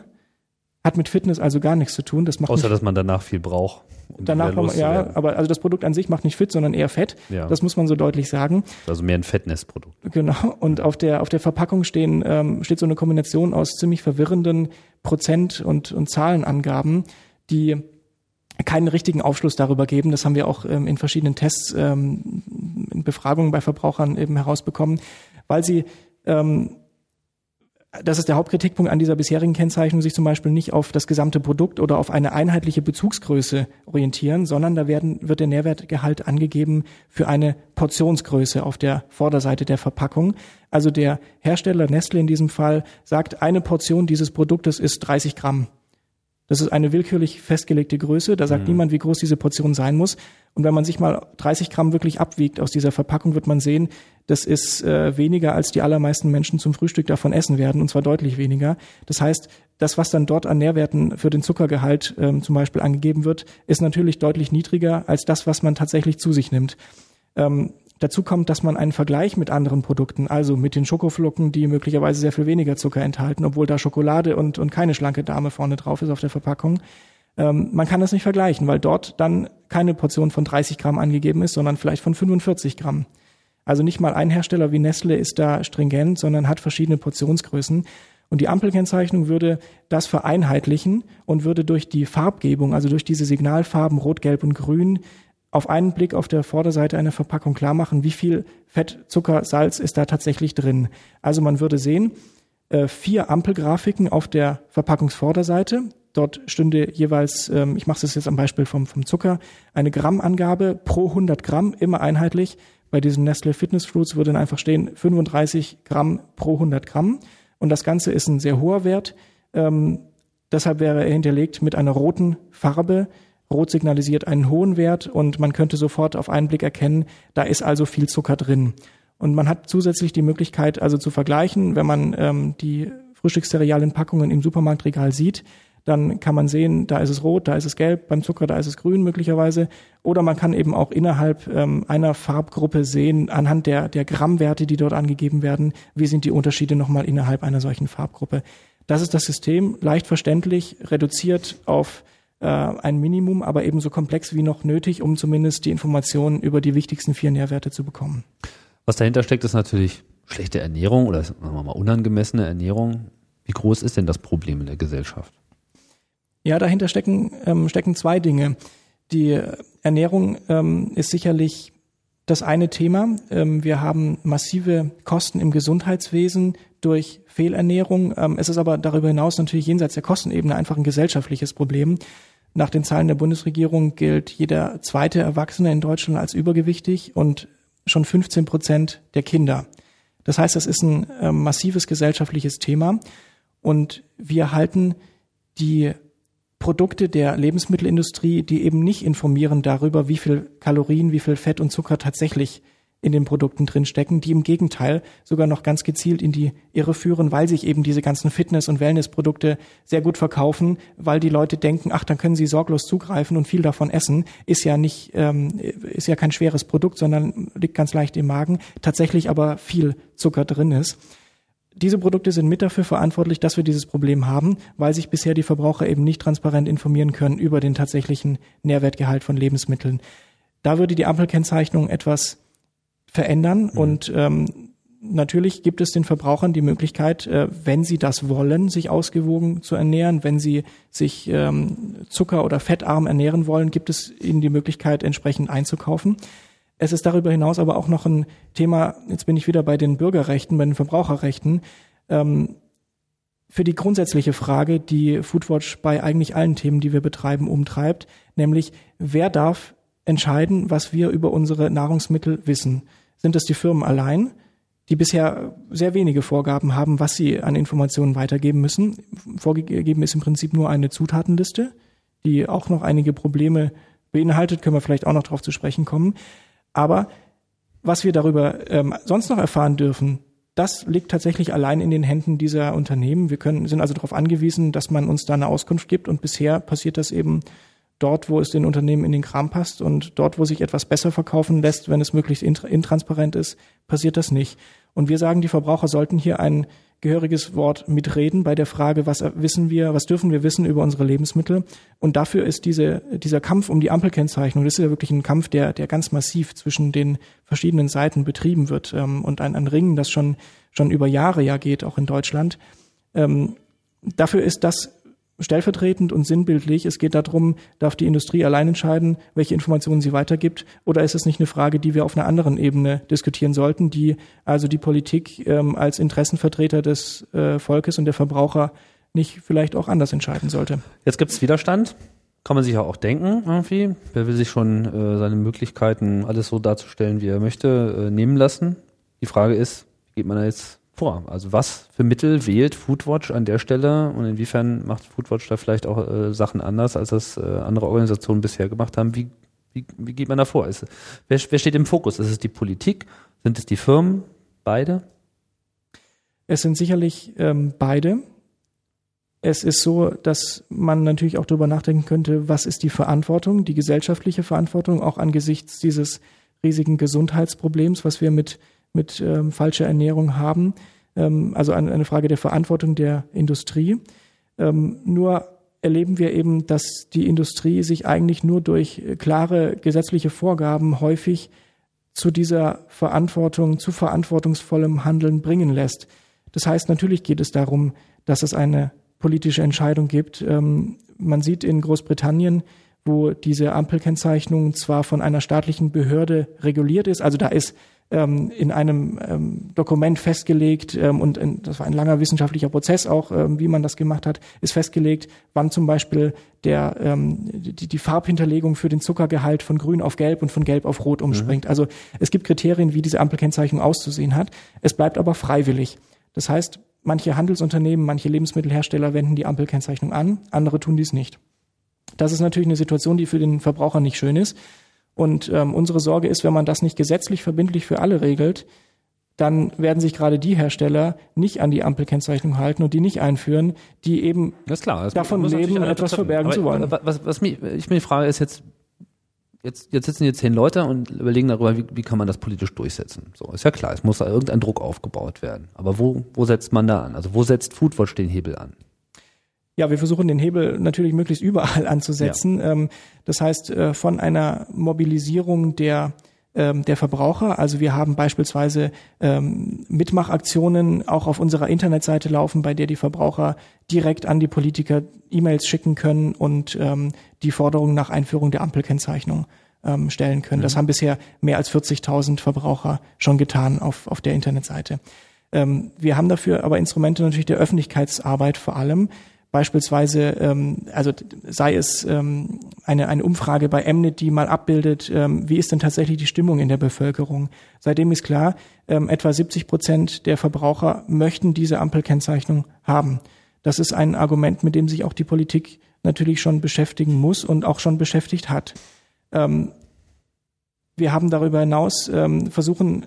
Hat mit Fitness also gar nichts zu tun. Das macht Außer, dass man danach viel braucht. Um danach man, ja, aber also das Produkt an sich macht nicht fit, sondern eher Fett. Ja. Das muss man so deutlich sagen. Also mehr ein Fettnessprodukt. Genau. Und auf der auf der Verpackung stehen ähm, steht so eine Kombination aus ziemlich verwirrenden Prozent und und Zahlenangaben, die keinen richtigen Aufschluss darüber geben. Das haben wir auch ähm, in verschiedenen Tests, ähm, in Befragungen bei Verbrauchern eben herausbekommen, weil sie ähm, das ist der Hauptkritikpunkt an dieser bisherigen Kennzeichnung, sich zum Beispiel nicht auf das gesamte Produkt oder auf eine einheitliche Bezugsgröße orientieren, sondern da werden, wird der Nährwertgehalt angegeben für eine Portionsgröße auf der Vorderseite der Verpackung. Also der Hersteller Nestle in diesem Fall sagt, eine Portion dieses Produktes ist 30 Gramm. Das ist eine willkürlich festgelegte Größe. Da sagt mhm. niemand, wie groß diese Portion sein muss. Und wenn man sich mal 30 Gramm wirklich abwiegt aus dieser Verpackung, wird man sehen, das ist äh, weniger, als die allermeisten Menschen zum Frühstück davon essen werden, und zwar deutlich weniger. Das heißt, das, was dann dort an Nährwerten für den Zuckergehalt ähm, zum Beispiel angegeben wird, ist natürlich deutlich niedriger als das, was man tatsächlich zu sich nimmt. Ähm, Dazu kommt, dass man einen Vergleich mit anderen Produkten, also mit den Schokoflocken, die möglicherweise sehr viel weniger Zucker enthalten, obwohl da Schokolade und, und keine schlanke Dame vorne drauf ist auf der Verpackung. Ähm, man kann das nicht vergleichen, weil dort dann keine Portion von 30 Gramm angegeben ist, sondern vielleicht von 45 Gramm. Also nicht mal ein Hersteller wie Nestle ist da stringent, sondern hat verschiedene Portionsgrößen. Und die Ampelkennzeichnung würde das vereinheitlichen und würde durch die Farbgebung, also durch diese Signalfarben Rot, Gelb und Grün, auf einen Blick auf der Vorderseite einer Verpackung klar machen, wie viel Fett, Zucker, Salz ist da tatsächlich drin. Also man würde sehen, äh, vier Ampelgrafiken auf der Verpackungsvorderseite. Dort stünde jeweils, ähm, ich mache es jetzt am Beispiel vom, vom Zucker, eine Grammangabe pro 100 Gramm, immer einheitlich. Bei diesem Nestle Fitness Fruits würde dann einfach stehen 35 Gramm pro 100 Gramm. Und das Ganze ist ein sehr hoher Wert. Ähm, deshalb wäre er hinterlegt mit einer roten Farbe, Rot signalisiert einen hohen Wert und man könnte sofort auf einen Blick erkennen, da ist also viel Zucker drin. Und man hat zusätzlich die Möglichkeit, also zu vergleichen, wenn man ähm, die Frühstückscerealienpackungen im Supermarktregal sieht, dann kann man sehen, da ist es rot, da ist es gelb, beim Zucker, da ist es grün möglicherweise. Oder man kann eben auch innerhalb ähm, einer Farbgruppe sehen, anhand der, der Grammwerte, die dort angegeben werden, wie sind die Unterschiede nochmal innerhalb einer solchen Farbgruppe. Das ist das System, leicht verständlich, reduziert auf äh, ein Minimum, aber ebenso komplex wie noch nötig, um zumindest die Informationen über die wichtigsten vier Nährwerte zu bekommen. Was dahinter steckt, ist natürlich schlechte Ernährung oder sagen wir mal unangemessene Ernährung. Wie groß ist denn das Problem in der Gesellschaft? Ja, dahinter stecken, ähm, stecken zwei Dinge. Die Ernährung ähm, ist sicherlich das eine Thema. Ähm, wir haben massive Kosten im Gesundheitswesen durch Fehlernährung. Ähm, es ist aber darüber hinaus natürlich jenseits der Kostenebene einfach ein gesellschaftliches Problem. Nach den Zahlen der Bundesregierung gilt jeder zweite Erwachsene in Deutschland als übergewichtig und schon 15 Prozent der Kinder. Das heißt, es ist ein äh, massives gesellschaftliches Thema und wir halten die Produkte der Lebensmittelindustrie, die eben nicht informieren darüber, wie viel Kalorien, wie viel Fett und Zucker tatsächlich in den Produkten drin stecken, die im Gegenteil sogar noch ganz gezielt in die Irre führen, weil sich eben diese ganzen Fitness- und Wellnessprodukte sehr gut verkaufen, weil die Leute denken, ach, dann können sie sorglos zugreifen und viel davon essen, ist ja nicht, ähm, ist ja kein schweres Produkt, sondern liegt ganz leicht im Magen, tatsächlich aber viel Zucker drin ist diese Produkte sind mit dafür verantwortlich, dass wir dieses Problem haben, weil sich bisher die Verbraucher eben nicht transparent informieren können über den tatsächlichen Nährwertgehalt von Lebensmitteln. Da würde die Ampelkennzeichnung etwas verändern mhm. und ähm, natürlich gibt es den Verbrauchern die Möglichkeit, äh, wenn sie das wollen, sich ausgewogen zu ernähren, wenn sie sich ähm, zucker- oder fettarm ernähren wollen, gibt es ihnen die Möglichkeit, entsprechend einzukaufen. Es ist darüber hinaus aber auch noch ein Thema, jetzt bin ich wieder bei den Bürgerrechten, bei den Verbraucherrechten, ähm, für die grundsätzliche Frage, die Foodwatch bei eigentlich allen Themen, die wir betreiben, umtreibt, nämlich wer darf entscheiden, was wir über unsere Nahrungsmittel wissen? Sind es die Firmen allein, die bisher sehr wenige Vorgaben haben, was sie an Informationen weitergeben müssen? Vorgegeben ist im Prinzip nur eine Zutatenliste, die auch noch einige Probleme beinhaltet, können wir vielleicht auch noch darauf zu sprechen kommen. Aber was wir darüber ähm, sonst noch erfahren dürfen, das liegt tatsächlich allein in den Händen dieser Unternehmen. Wir können, sind also darauf angewiesen, dass man uns da eine Auskunft gibt. Und bisher passiert das eben dort, wo es den Unternehmen in den Kram passt und dort, wo sich etwas besser verkaufen lässt, wenn es möglichst intransparent ist, passiert das nicht. Und wir sagen, die Verbraucher sollten hier ein gehöriges Wort mitreden bei der Frage, was wissen wir, was dürfen wir wissen über unsere Lebensmittel. Und dafür ist diese, dieser Kampf um die Ampelkennzeichnung, das ist ja wirklich ein Kampf, der, der ganz massiv zwischen den verschiedenen Seiten betrieben wird ähm, und ein, ein Ringen, das schon, schon über Jahre ja geht, auch in Deutschland. Ähm, dafür ist das stellvertretend und sinnbildlich. Es geht darum, darf die Industrie allein entscheiden, welche Informationen sie weitergibt, oder ist es nicht eine Frage, die wir auf einer anderen Ebene diskutieren sollten, die also die Politik ähm, als Interessenvertreter des äh, Volkes und der Verbraucher nicht vielleicht auch anders entscheiden sollte? Jetzt gibt es Widerstand. Kann man sich ja auch denken, irgendwie. Wer will sich schon äh, seine Möglichkeiten, alles so darzustellen, wie er möchte, äh, nehmen lassen? Die Frage ist, geht man da jetzt vor? Also was für Mittel wählt Foodwatch an der Stelle und inwiefern macht Foodwatch da vielleicht auch äh, Sachen anders, als das äh, andere Organisationen bisher gemacht haben? Wie, wie, wie geht man da vor? Ist, wer, wer steht im Fokus? Ist es die Politik? Sind es die Firmen? Beide? Es sind sicherlich ähm, beide. Es ist so, dass man natürlich auch darüber nachdenken könnte, was ist die Verantwortung, die gesellschaftliche Verantwortung, auch angesichts dieses riesigen Gesundheitsproblems, was wir mit mit ähm, falscher Ernährung haben. Ähm, also eine, eine, Frage der Verantwortung der Industrie. Ähm, nur erleben wir eben, dass die Industrie sich eigentlich nur durch klare gesetzliche Vorgaben häufig zu dieser Verantwortung, zu verantwortungsvollem Handeln bringen lässt. Das heißt, natürlich geht es darum, dass es eine politische Entscheidung gibt. Ähm, man sieht in Großbritannien, wo diese Ampelkennzeichnung zwar von einer staatlichen Behörde reguliert ist, also da ist ähm, in einem ähm, Dokument festgelegt ähm, und in, das war ein langer wissenschaftlicher Prozess auch, ähm, wie man das gemacht hat, ist festgelegt, wann zum Beispiel der ähm, die, die Farbhinterlegung für den Zuckergehalt von Grün auf Gelb und von Gelb auf Rot umspringt. Mhm. Also es gibt Kriterien, wie diese Ampelkennzeichnung auszusehen hat. Es bleibt aber freiwillig. Das heißt, manche Handelsunternehmen, manche Lebensmittelhersteller wenden die Ampelkennzeichnung an, andere tun dies nicht. Das ist natürlich eine Situation, die für den Verbraucher nicht schön ist. Und ähm, unsere Sorge ist, wenn man das nicht gesetzlich verbindlich für alle regelt, dann werden sich gerade die Hersteller nicht an die Ampelkennzeichnung halten und die nicht einführen, die eben das klar, das davon leben, etwas verbergen Aber zu wollen. Was, was mich, ich mir die Frage ist jetzt, jetzt, jetzt sitzen hier zehn Leute und überlegen darüber, wie, wie kann man das politisch durchsetzen. So, ist ja klar, es muss da irgendein Druck aufgebaut werden. Aber wo, wo setzt man da an? Also wo setzt Foodwatch den Hebel an? Ja, wir versuchen den Hebel natürlich möglichst überall anzusetzen. Ja. Ähm, das heißt, äh, von einer Mobilisierung der ähm, der Verbraucher. Also wir haben beispielsweise ähm, Mitmachaktionen auch auf unserer Internetseite laufen, bei der die Verbraucher direkt an die Politiker E-Mails schicken können und die Forderung nach Einführung der Ampelkennzeichnung ähm, stellen können. Mhm. Das haben bisher mehr als 40.000 Verbraucher schon getan auf, auf der Internetseite. Ähm, wir haben dafür aber Instrumente natürlich der Öffentlichkeitsarbeit vor allem. Beispielsweise, ähm, also sei es ähm, eine, eine Umfrage bei Mnet, die mal abbildet, ähm, wie ist denn tatsächlich die Stimmung in der Bevölkerung. Seitdem ist klar, ähm, etwa 70 Prozent der Verbraucher möchten diese Ampelkennzeichnung haben. Das ist ein Argument, mit dem sich auch die Politik natürlich schon beschäftigen muss und auch schon beschäftigt hat. Ähm, wir haben darüber hinaus ähm, versuchen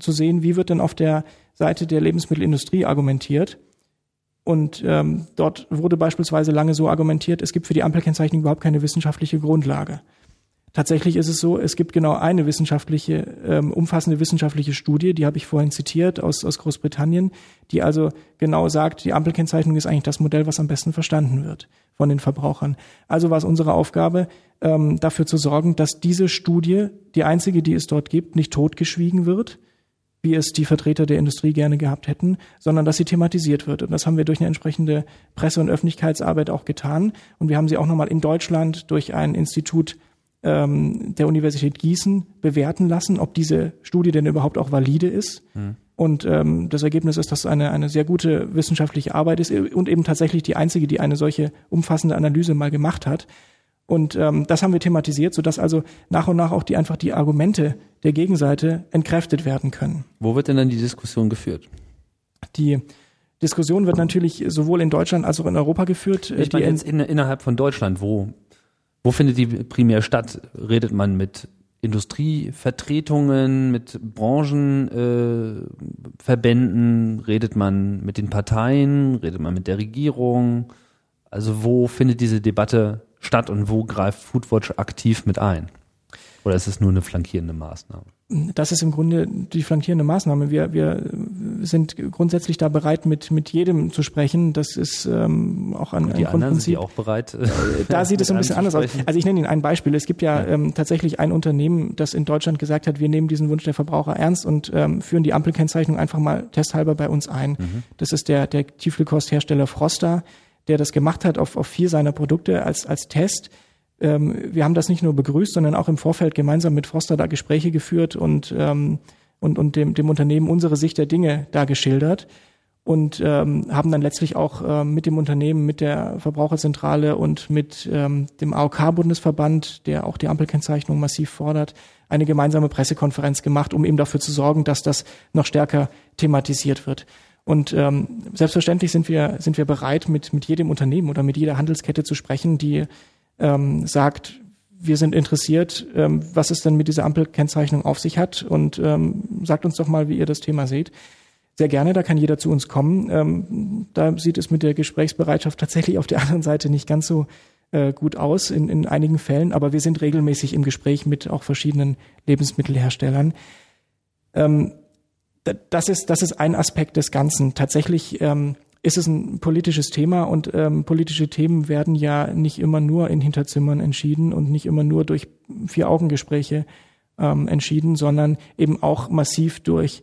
zu sehen, wie wird denn auf der Seite der Lebensmittelindustrie argumentiert. Und ähm, dort wurde beispielsweise lange so argumentiert, es gibt für die Ampelkennzeichnung überhaupt keine wissenschaftliche Grundlage. Tatsächlich ist es so, es gibt genau eine wissenschaftliche, ähm, umfassende wissenschaftliche Studie, die habe ich vorhin zitiert aus, aus Großbritannien, die also genau sagt, die Ampelkennzeichnung ist eigentlich das Modell, was am besten verstanden wird von den Verbrauchern. Also war es unsere Aufgabe, ähm, dafür zu sorgen, dass diese Studie, die einzige, die es dort gibt, nicht totgeschwiegen wird, wie es die Vertreter der Industrie gerne gehabt hätten, sondern dass sie thematisiert wird. Und das haben wir durch eine entsprechende Presse- und Öffentlichkeitsarbeit auch getan. Und wir haben sie auch nochmal in Deutschland durch ein Institut ähm, der Universität Gießen bewerten lassen, ob diese Studie denn überhaupt auch valide ist. Mhm. Und ähm, das Ergebnis ist, dass es eine, eine sehr gute wissenschaftliche Arbeit ist und eben tatsächlich die einzige, die eine solche umfassende Analyse mal gemacht hat. Und ähm, das haben wir thematisiert, sodass also nach und nach auch die einfach die Argumente der Gegenseite entkräftet werden können. Wo wird denn dann die Diskussion geführt? Die Diskussion wird natürlich sowohl in Deutschland als auch in Europa geführt. Ich meine jetzt in, innerhalb von Deutschland, wo, wo findet die primär statt? Redet man mit Industrievertretungen, mit Branchenverbänden, äh, redet man mit den Parteien, redet man mit der Regierung? Also wo findet diese Debatte statt und wo greift Foodwatch aktiv mit ein? Oder ist es nur eine flankierende Maßnahme? Das ist im Grunde die flankierende Maßnahme. Wir, wir sind grundsätzlich da bereit, mit, mit jedem zu sprechen. Das ist ähm, auch ein, und die anderen sind die auch bereit? Äh, da sieht es ein bisschen anders aus. Also ich nenne Ihnen ein Beispiel. Es gibt ja, ja. Ähm, tatsächlich ein Unternehmen, das in Deutschland gesagt hat, wir nehmen diesen Wunsch der Verbraucher ernst und ähm, führen die Ampelkennzeichnung einfach mal testhalber bei uns ein. Mhm. Das ist der, der Tiefkühlkosthersteller Froster der das gemacht hat auf, auf vier seiner Produkte als, als Test. Ähm, wir haben das nicht nur begrüßt, sondern auch im Vorfeld gemeinsam mit Froster da Gespräche geführt und, ähm, und, und dem, dem Unternehmen unsere Sicht der Dinge da geschildert und ähm, haben dann letztlich auch ähm, mit dem Unternehmen, mit der Verbraucherzentrale und mit ähm, dem AOK-Bundesverband, der auch die Ampelkennzeichnung massiv fordert, eine gemeinsame Pressekonferenz gemacht, um eben dafür zu sorgen, dass das noch stärker thematisiert wird. Und ähm, selbstverständlich sind wir, sind wir bereit, mit, mit jedem Unternehmen oder mit jeder Handelskette zu sprechen, die ähm, sagt, wir sind interessiert, ähm, was es denn mit dieser Ampelkennzeichnung auf sich hat und ähm, sagt uns doch mal, wie ihr das Thema seht. Sehr gerne, da kann jeder zu uns kommen. Ähm, da sieht es mit der Gesprächsbereitschaft tatsächlich auf der anderen Seite nicht ganz so äh, gut aus in, in einigen Fällen, aber wir sind regelmäßig im Gespräch mit auch verschiedenen Lebensmittelherstellern. Ähm, das ist, das ist ein Aspekt des Ganzen. Tatsächlich ähm, ist es ein politisches Thema und ähm, politische Themen werden ja nicht immer nur in Hinterzimmern entschieden und nicht immer nur durch Vier-Augen-Gespräche ähm, entschieden, sondern eben auch massiv durch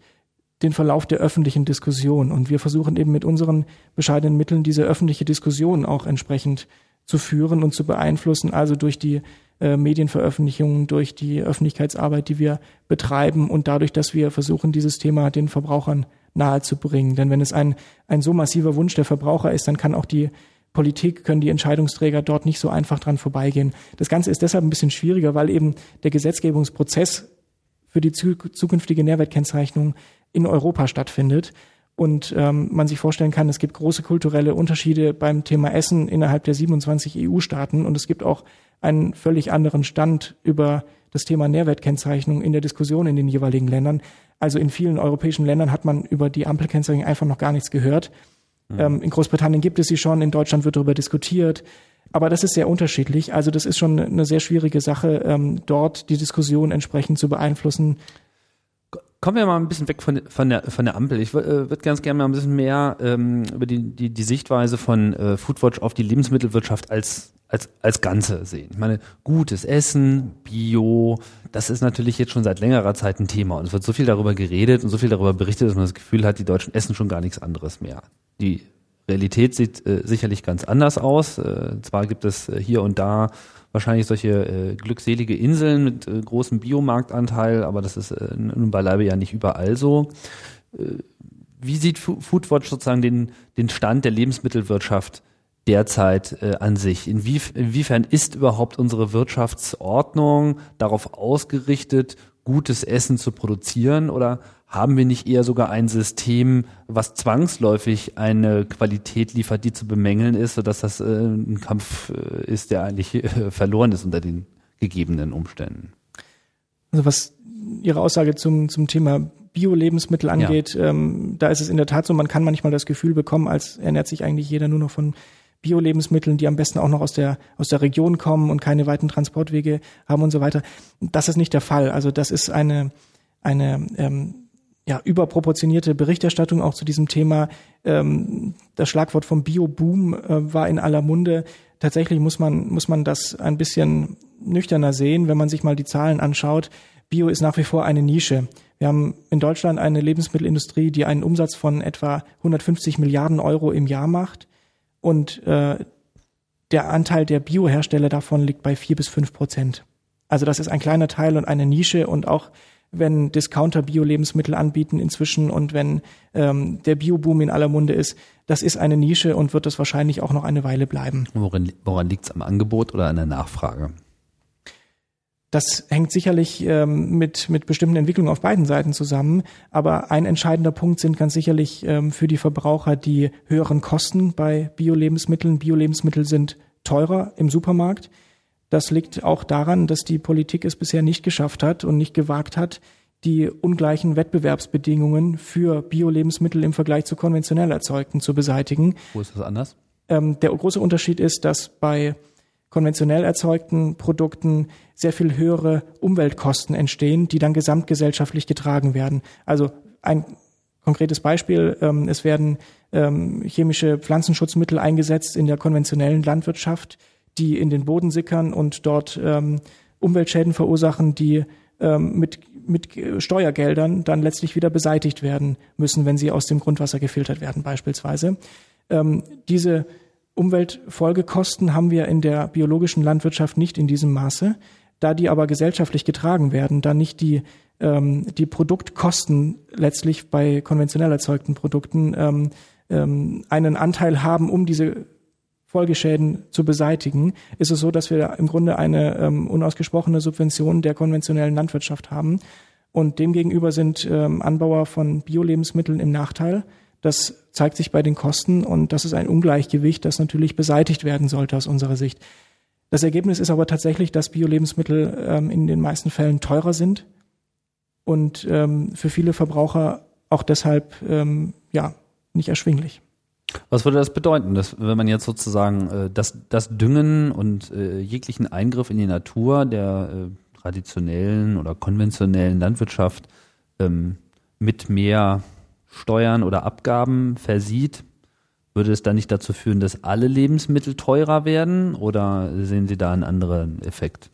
den Verlauf der öffentlichen Diskussion. Und wir versuchen eben mit unseren bescheidenen Mitteln diese öffentliche Diskussion auch entsprechend zu führen und zu beeinflussen, also durch die äh, Medienveröffentlichungen, durch die Öffentlichkeitsarbeit, die wir betreiben und dadurch, dass wir versuchen, dieses Thema den Verbrauchern nahezubringen. Denn wenn es ein, ein so massiver Wunsch der Verbraucher ist, dann kann auch die Politik, können die Entscheidungsträger dort nicht so einfach dran vorbeigehen. Das Ganze ist deshalb ein bisschen schwieriger, weil eben der Gesetzgebungsprozess für die zukünftige Nährwertkennzeichnung in Europa stattfindet und ähm, man sich vorstellen kann, es gibt große kulturelle Unterschiede beim Thema Essen innerhalb der 27 EU-Staaten und es gibt auch einen völlig anderen Stand über das Thema Nährwertkennzeichnung in der Diskussion in den jeweiligen Ländern. Also in vielen europäischen Ländern hat man über die Ampelkennzeichnung einfach noch gar nichts gehört. Mhm. Ähm, in Großbritannien gibt es sie schon, in Deutschland wird darüber diskutiert. Aber das ist sehr unterschiedlich. Also das ist schon eine sehr schwierige Sache, ähm, dort die Diskussion entsprechend zu beeinflussen. Kommen wir mal ein bisschen weg von, von, der, von der Ampel. Ich äh, würde ganz gerne mal ein bisschen mehr ähm, über die, die, die Sichtweise von äh, Foodwatch auf die Lebensmittelwirtschaft als, als, als Ganze sehen. Ich meine, gutes Essen, Bio, das ist natürlich jetzt schon seit längerer Zeit ein Thema. Und es wird so viel darüber geredet und so viel darüber berichtet, dass man das Gefühl hat, die Deutschen essen schon gar nichts anderes mehr. Die Realität sieht äh, sicherlich ganz anders aus. Äh, zwar gibt es äh, hier und da wahrscheinlich solche äh, glückselige Inseln mit äh, großem Biomarktanteil, aber das ist äh, nun beileibe ja nicht überall so. Äh, wie sieht Foodwatch sozusagen den, den Stand der Lebensmittelwirtschaft derzeit äh, an sich? Inwief inwiefern ist überhaupt unsere Wirtschaftsordnung darauf ausgerichtet, gutes Essen zu produzieren oder haben wir nicht eher sogar ein System, was zwangsläufig eine Qualität liefert, die zu bemängeln ist, sodass das äh, ein Kampf äh, ist, der eigentlich äh, verloren ist unter den gegebenen Umständen? Also was Ihre Aussage zum, zum Thema Bio-Lebensmittel angeht, ja. ähm, da ist es in der Tat so, man kann manchmal das Gefühl bekommen, als ernährt sich eigentlich jeder nur noch von Bio-Lebensmitteln, die am besten auch noch aus der, aus der Region kommen und keine weiten Transportwege haben und so weiter. Das ist nicht der Fall. Also das ist eine, eine ähm, ja, überproportionierte Berichterstattung auch zu diesem Thema. Ähm, das Schlagwort vom Bio-Boom äh, war in aller Munde. Tatsächlich muss man, muss man das ein bisschen nüchterner sehen, wenn man sich mal die Zahlen anschaut. Bio ist nach wie vor eine Nische. Wir haben in Deutschland eine Lebensmittelindustrie, die einen Umsatz von etwa 150 Milliarden Euro im Jahr macht und äh, der Anteil der Biohersteller davon liegt bei vier bis fünf Prozent. Also das ist ein kleiner Teil und eine Nische und auch wenn Discounter Bio-Lebensmittel anbieten inzwischen und wenn ähm, der Bioboom in aller Munde ist, das ist eine Nische und wird es wahrscheinlich auch noch eine Weile bleiben. Woran, woran liegt es am Angebot oder an der Nachfrage? Das hängt sicherlich ähm, mit, mit bestimmten Entwicklungen auf beiden Seiten zusammen. Aber ein entscheidender Punkt sind ganz sicherlich ähm, für die Verbraucher die höheren Kosten bei Bio-Lebensmitteln. Bio-Lebensmittel sind teurer im Supermarkt. Das liegt auch daran, dass die Politik es bisher nicht geschafft hat und nicht gewagt hat, die ungleichen Wettbewerbsbedingungen für Bio-Lebensmittel im Vergleich zu konventionell erzeugten zu beseitigen. Wo ist das anders? Ähm, der große Unterschied ist, dass bei konventionell erzeugten Produkten sehr viel höhere Umweltkosten entstehen, die dann gesamtgesellschaftlich getragen werden. Also ein konkretes Beispiel, ähm, es werden ähm, chemische Pflanzenschutzmittel eingesetzt in der konventionellen Landwirtschaft, die in den Boden sickern und dort ähm, Umweltschäden verursachen, die mit, mit Steuergeldern dann letztlich wieder beseitigt werden müssen, wenn sie aus dem Grundwasser gefiltert werden beispielsweise. Diese Umweltfolgekosten haben wir in der biologischen Landwirtschaft nicht in diesem Maße. Da die aber gesellschaftlich getragen werden, da nicht die, ähm, die Produktkosten letztlich bei konventionell erzeugten Produkten ähm, ähm, einen Anteil haben, um diese Folgeschäden zu beseitigen, ist es so, dass wir im Grunde eine ähm, unausgesprochene Subvention der konventionellen Landwirtschaft haben. Und demgegenüber sind ähm, Anbauer von Bio-Lebensmitteln im Nachteil. Das zeigt sich bei den Kosten und das ist ein Ungleichgewicht, das natürlich beseitigt werden sollte aus unserer Sicht. Das Ergebnis ist aber tatsächlich, dass Bio-Lebensmittel ähm, in den meisten Fällen teurer sind und ähm, für viele Verbraucher auch deshalb ähm, ja nicht erschwinglich. Was würde das bedeuten, dass wenn man jetzt sozusagen äh, das, das Düngen und äh, jeglichen Eingriff in die Natur der äh, traditionellen oder konventionellen Landwirtschaft ähm, mit mehr Steuern oder Abgaben versieht, würde es dann nicht dazu führen, dass alle Lebensmittel teurer werden oder sehen Sie da einen anderen Effekt?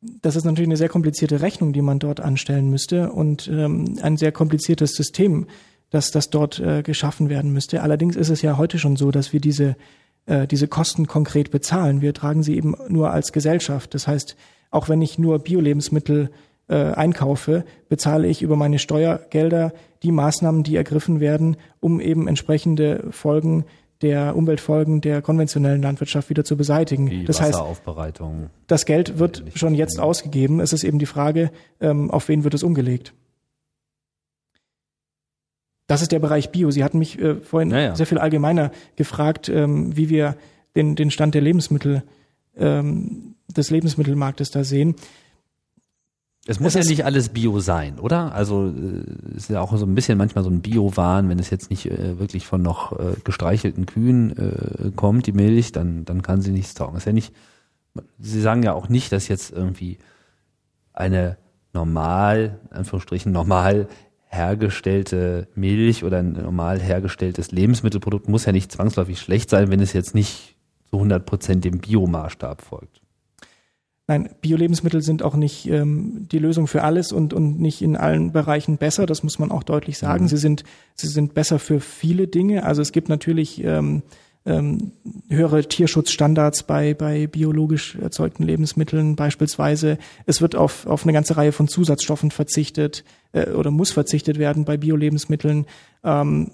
Das ist natürlich eine sehr komplizierte Rechnung, die man dort anstellen müsste und ähm, ein sehr kompliziertes System, das, das dort äh, geschaffen werden müsste. Allerdings ist es ja heute schon so, dass wir diese, äh, diese Kosten konkret bezahlen. Wir tragen sie eben nur als Gesellschaft. Das heißt, auch wenn ich nur Bio-Lebensmittel äh, einkaufe, bezahle ich über meine Steuergelder die Maßnahmen, die ergriffen werden, um eben entsprechende Folgen der Umweltfolgen der konventionellen Landwirtschaft wieder zu beseitigen. Die das heißt, das Geld wird schon jetzt ausgegeben. Es ist eben die Frage, ähm, auf wen wird es umgelegt. Das ist der Bereich Bio. Sie hatten mich äh, vorhin ja, ja. sehr viel allgemeiner gefragt, ähm, wie wir den, den Stand der Lebensmittel, ähm, des Lebensmittelmarktes da sehen. Es muss es ja nicht alles Bio sein, oder? Also äh, ist ja auch so ein bisschen manchmal so ein Bio-Wahn, wenn es jetzt nicht äh, wirklich von noch äh, gestreichelten Kühen äh, kommt, die Milch, dann, dann kann sie nichts taugen. Ist ja nicht, Sie sagen ja auch nicht, dass jetzt irgendwie eine normal, in Anführungsstrichen, normal hergestellte Milch oder ein normal hergestelltes Lebensmittelprodukt muss ja nicht zwangsläufig schlecht sein, wenn es jetzt nicht zu 100 Prozent dem Biomaßstab folgt. Nein, Bio-Lebensmittel sind auch nicht ähm, die Lösung für alles und, und nicht in allen Bereichen besser. Das muss man auch deutlich sagen. Mhm. Sie sind, sie sind besser für viele Dinge. Also es gibt natürlich ähm, ähm, höhere Tierschutzstandards bei, bei biologisch erzeugten Lebensmitteln beispielsweise. Es wird auf, auf eine ganze Reihe von Zusatzstoffen verzichtet äh, oder muss verzichtet werden bei Bio-Lebensmitteln. Ähm,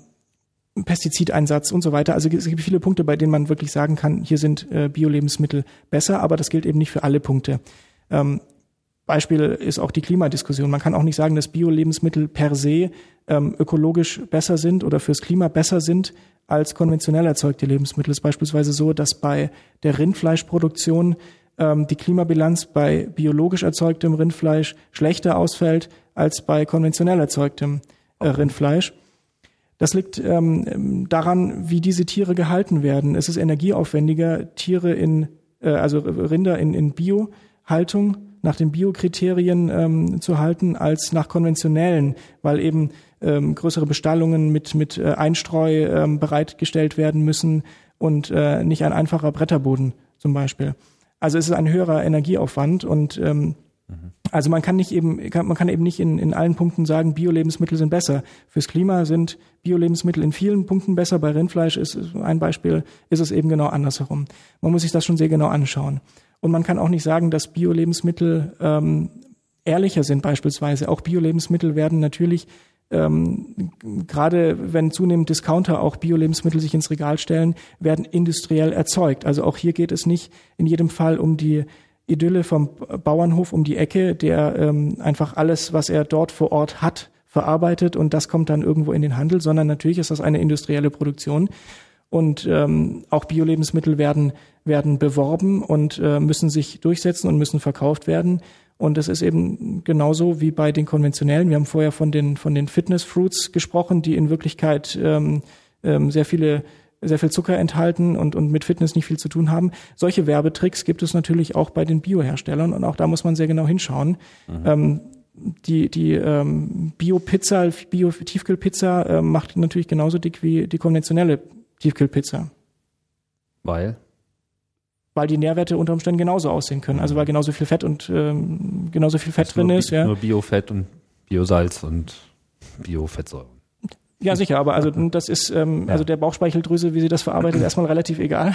Pestizideinsatz und so weiter. Also es gibt viele Punkte, bei denen man wirklich sagen kann, hier sind äh, Bio-Lebensmittel besser, aber das gilt eben nicht für alle Punkte. Ähm, Beispiel ist auch die Klimadiskussion. Man kann auch nicht sagen, dass Bio-Lebensmittel per se ähm, ökologisch besser sind oder fürs Klima besser sind als konventionell erzeugte Lebensmittel. Es ist beispielsweise so, dass bei der Rindfleischproduktion ähm, die Klimabilanz bei biologisch erzeugtem Rindfleisch schlechter ausfällt als bei konventionell erzeugtem äh, Rindfleisch. Das liegt ähm, daran, wie diese Tiere gehalten werden. Es ist energieaufwendiger, Tiere in, äh, also Rinder in, in Biohaltung nach den Biokriterien ähm, zu halten als nach konventionellen, weil eben ähm, größere Bestallungen mit, mit äh, Einstreu ähm, bereitgestellt werden müssen und äh, nicht ein einfacher Bretterboden zum Beispiel. Also es ist ein höherer Energieaufwand und ähm, mhm. also man kann nicht eben, kann, man kann eben nicht in, in allen Punkten sagen, Bio-Lebensmittel sind besser. Fürs Klima sind Bio-Lebensmittel in vielen Punkten besser. Bei Rindfleisch ist ein Beispiel, ist es eben genau andersherum. Man muss sich das schon sehr genau anschauen. Und man kann auch nicht sagen, dass Bio-Lebensmittel ähm, ehrlicher sind beispielsweise. Auch Bio-Lebensmittel werden natürlich ähm, gerade wenn zunehmend Discounter auch Bio-Lebensmittel sich ins Regal stellen, werden industriell erzeugt. Also auch hier geht es nicht in jedem Fall um die Idylle vom Bauernhof um die Ecke, der ähm, einfach alles, was er dort vor Ort hat, verarbeitet und das kommt dann irgendwo in den Handel, sondern natürlich ist das eine industrielle Produktion. Und ähm, auch Bio-Lebensmittel werden, werden beworben und äh, müssen sich durchsetzen und müssen verkauft werden. Und das ist eben genauso wie bei den konventionellen. Wir haben vorher von den, von den Fitness Fruits gesprochen, die in Wirklichkeit ähm, ähm, sehr viele sehr viel Zucker enthalten und, und mit Fitness nicht viel zu tun haben. Solche Werbetricks gibt es natürlich auch bei den Bioherstellern und auch da muss man sehr genau hinschauen. Mhm. Ähm, die die ähm, Bio-Pizza, Bio-Tiefkühlpizza äh, macht natürlich genauso dick wie die konventionelle Tiefkühlpizza. Weil? Weil die Nährwerte unter Umständen genauso aussehen können. Also weil genauso viel Fett und ähm, genauso viel Fett drin ist. Ja. Nur Biofett und Biosalz und Biofettsäuren. Ja, sicher, aber also das ist, ähm, ja. also der Bauchspeicheldrüse, wie sie das verarbeitet, erstmal relativ egal.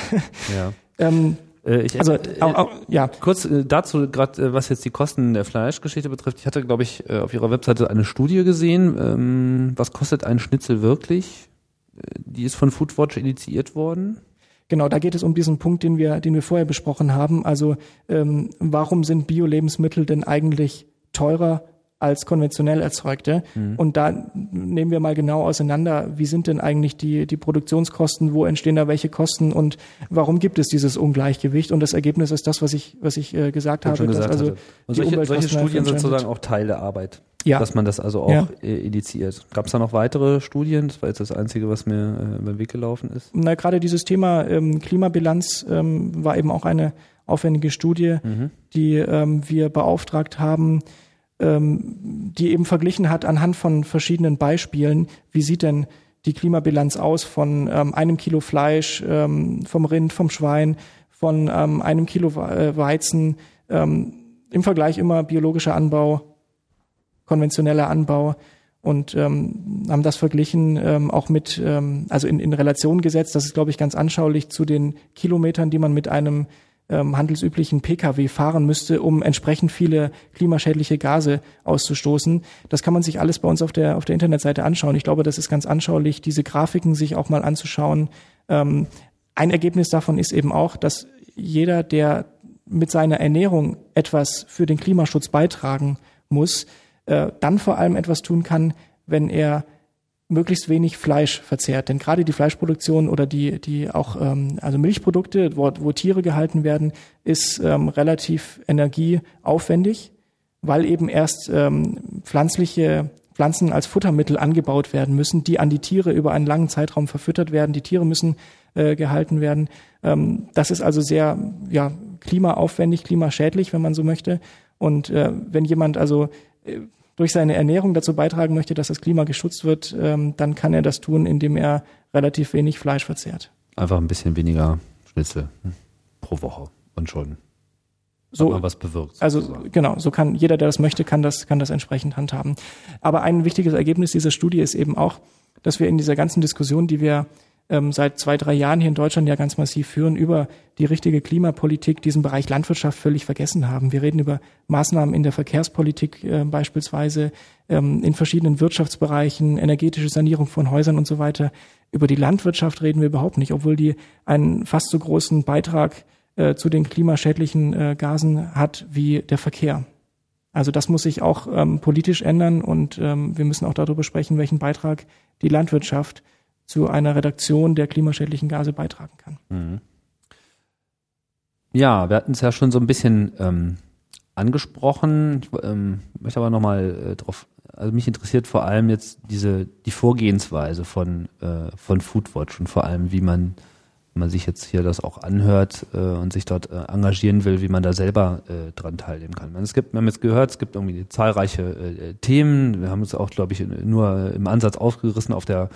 Ja. ähm, äh, ich, also, äh, auch, auch, ja. Kurz äh, dazu, gerade äh, was jetzt die Kosten der Fleischgeschichte betrifft. Ich hatte, glaube ich, äh, auf Ihrer Webseite eine Studie gesehen. Ähm, was kostet ein Schnitzel wirklich? die ist von Foodwatch initiiert worden. Genau, da geht es um diesen Punkt, den wir, den wir vorher besprochen haben. Also ähm, warum sind Bio-Lebensmittel denn eigentlich teurer als konventionell erzeugte. Mhm. Und da nehmen wir mal genau auseinander, wie sind denn eigentlich die, die Produktionskosten, wo entstehen da welche Kosten und warum gibt es dieses Ungleichgewicht? Und das Ergebnis ist das, was ich, was ich äh, gesagt habe. Gesagt dass also und solche, solche Studien sind sozusagen auch Teil der Arbeit. Ja. Dass man das also auch ja. Äh, initiiert. Gab es da noch weitere Studien? Das war jetzt das Einzige, was mir äh, über den Weg gelaufen ist. Na, gerade dieses Thema ähm, Klimabilanz ähm, war eben auch eine aufwendige Studie, mhm. die ähm, wir beauftragt haben, die eben verglichen hat anhand von verschiedenen Beispielen, wie sieht denn die Klimabilanz aus von ähm, einem Kilo Fleisch, ähm, vom Rind, vom Schwein, von ähm, einem Kilo äh, Weizen, ähm, im Vergleich immer biologischer Anbau, konventioneller Anbau und ähm, haben das verglichen ähm, auch mit, ähm, also in, in Relation gesetzt, das ist, glaube ich, ganz anschaulich zu den Kilometern, die man mit einem ähm, handelsüblichen Pkw fahren müsste, um entsprechend viele klimaschädliche Gase auszustoßen. Das kann man sich alles bei uns auf der, auf der Internetseite anschauen. Ich glaube, das ist ganz anschaulich, diese Grafiken sich auch mal anzuschauen. Ähm, ein Ergebnis davon ist eben auch, dass jeder, der mit seiner Ernährung etwas für den Klimaschutz beitragen muss, äh, dann vor allem etwas tun kann, wenn er möglichst wenig Fleisch verzehrt. Denn gerade die Fleischproduktion oder die, die auch, ähm, also Milchprodukte, wo, wo Tiere gehalten werden, ist ähm, relativ energieaufwendig, weil eben erst ähm, pflanzliche Pflanzen als Futtermittel angebaut werden müssen, die an die Tiere über einen langen Zeitraum verfüttert werden. Die Tiere müssen äh, gehalten werden. Ähm, das ist also sehr ja, klimaaufwendig, klimaschädlich, wenn man so möchte. Und äh, wenn jemand also äh, durch seine Ernährung dazu beitragen möchte, dass das Klima geschützt wird, ähm, dann kann er das tun, indem er relativ wenig Fleisch verzehrt. Einfach ein bisschen weniger Schnitzel hm, pro Woche und schon so man was bewirkt. Also sozusagen. genau, so kann jeder, der das möchte, kann das kann das entsprechend handhaben. Aber ein wichtiges Ergebnis dieser Studie ist eben auch, dass wir in dieser ganzen Diskussion, die wir ähm, seit zwei, drei Jahren hier in Deutschland ja ganz massiv führen, über die richtige Klimapolitik diesen Bereich Landwirtschaft völlig vergessen haben. Wir reden über Maßnahmen in der Verkehrspolitik äh, beispielsweise, ähm, in verschiedenen Wirtschaftsbereichen, energetische Sanierung von Häusern und so weiter. Über die Landwirtschaft reden wir überhaupt nicht, obwohl die einen fast so großen Beitrag äh, zu den klimaschädlichen äh, Gasen hat wie der Verkehr. Also das muss sich auch ähm, politisch ändern und ähm, wir müssen auch darüber sprechen, welchen Beitrag die Landwirtschaft zu einer Redaktion der klimaschädlichen Gase beitragen kann. Mhm. Ja, wir hatten es ja schon so ein bisschen ähm, angesprochen. Ich ähm, möchte aber nochmal äh, drauf, also mich interessiert vor allem jetzt diese, die Vorgehensweise von, äh, von Foodwatch und vor allem, wie man, wenn man sich jetzt hier das auch anhört äh, und sich dort äh, engagieren will, wie man da selber äh, dran teilnehmen kann. Es gibt, wir haben jetzt gehört, es gibt irgendwie zahlreiche äh, Themen. Wir haben uns auch, glaube ich, nur im Ansatz aufgerissen auf der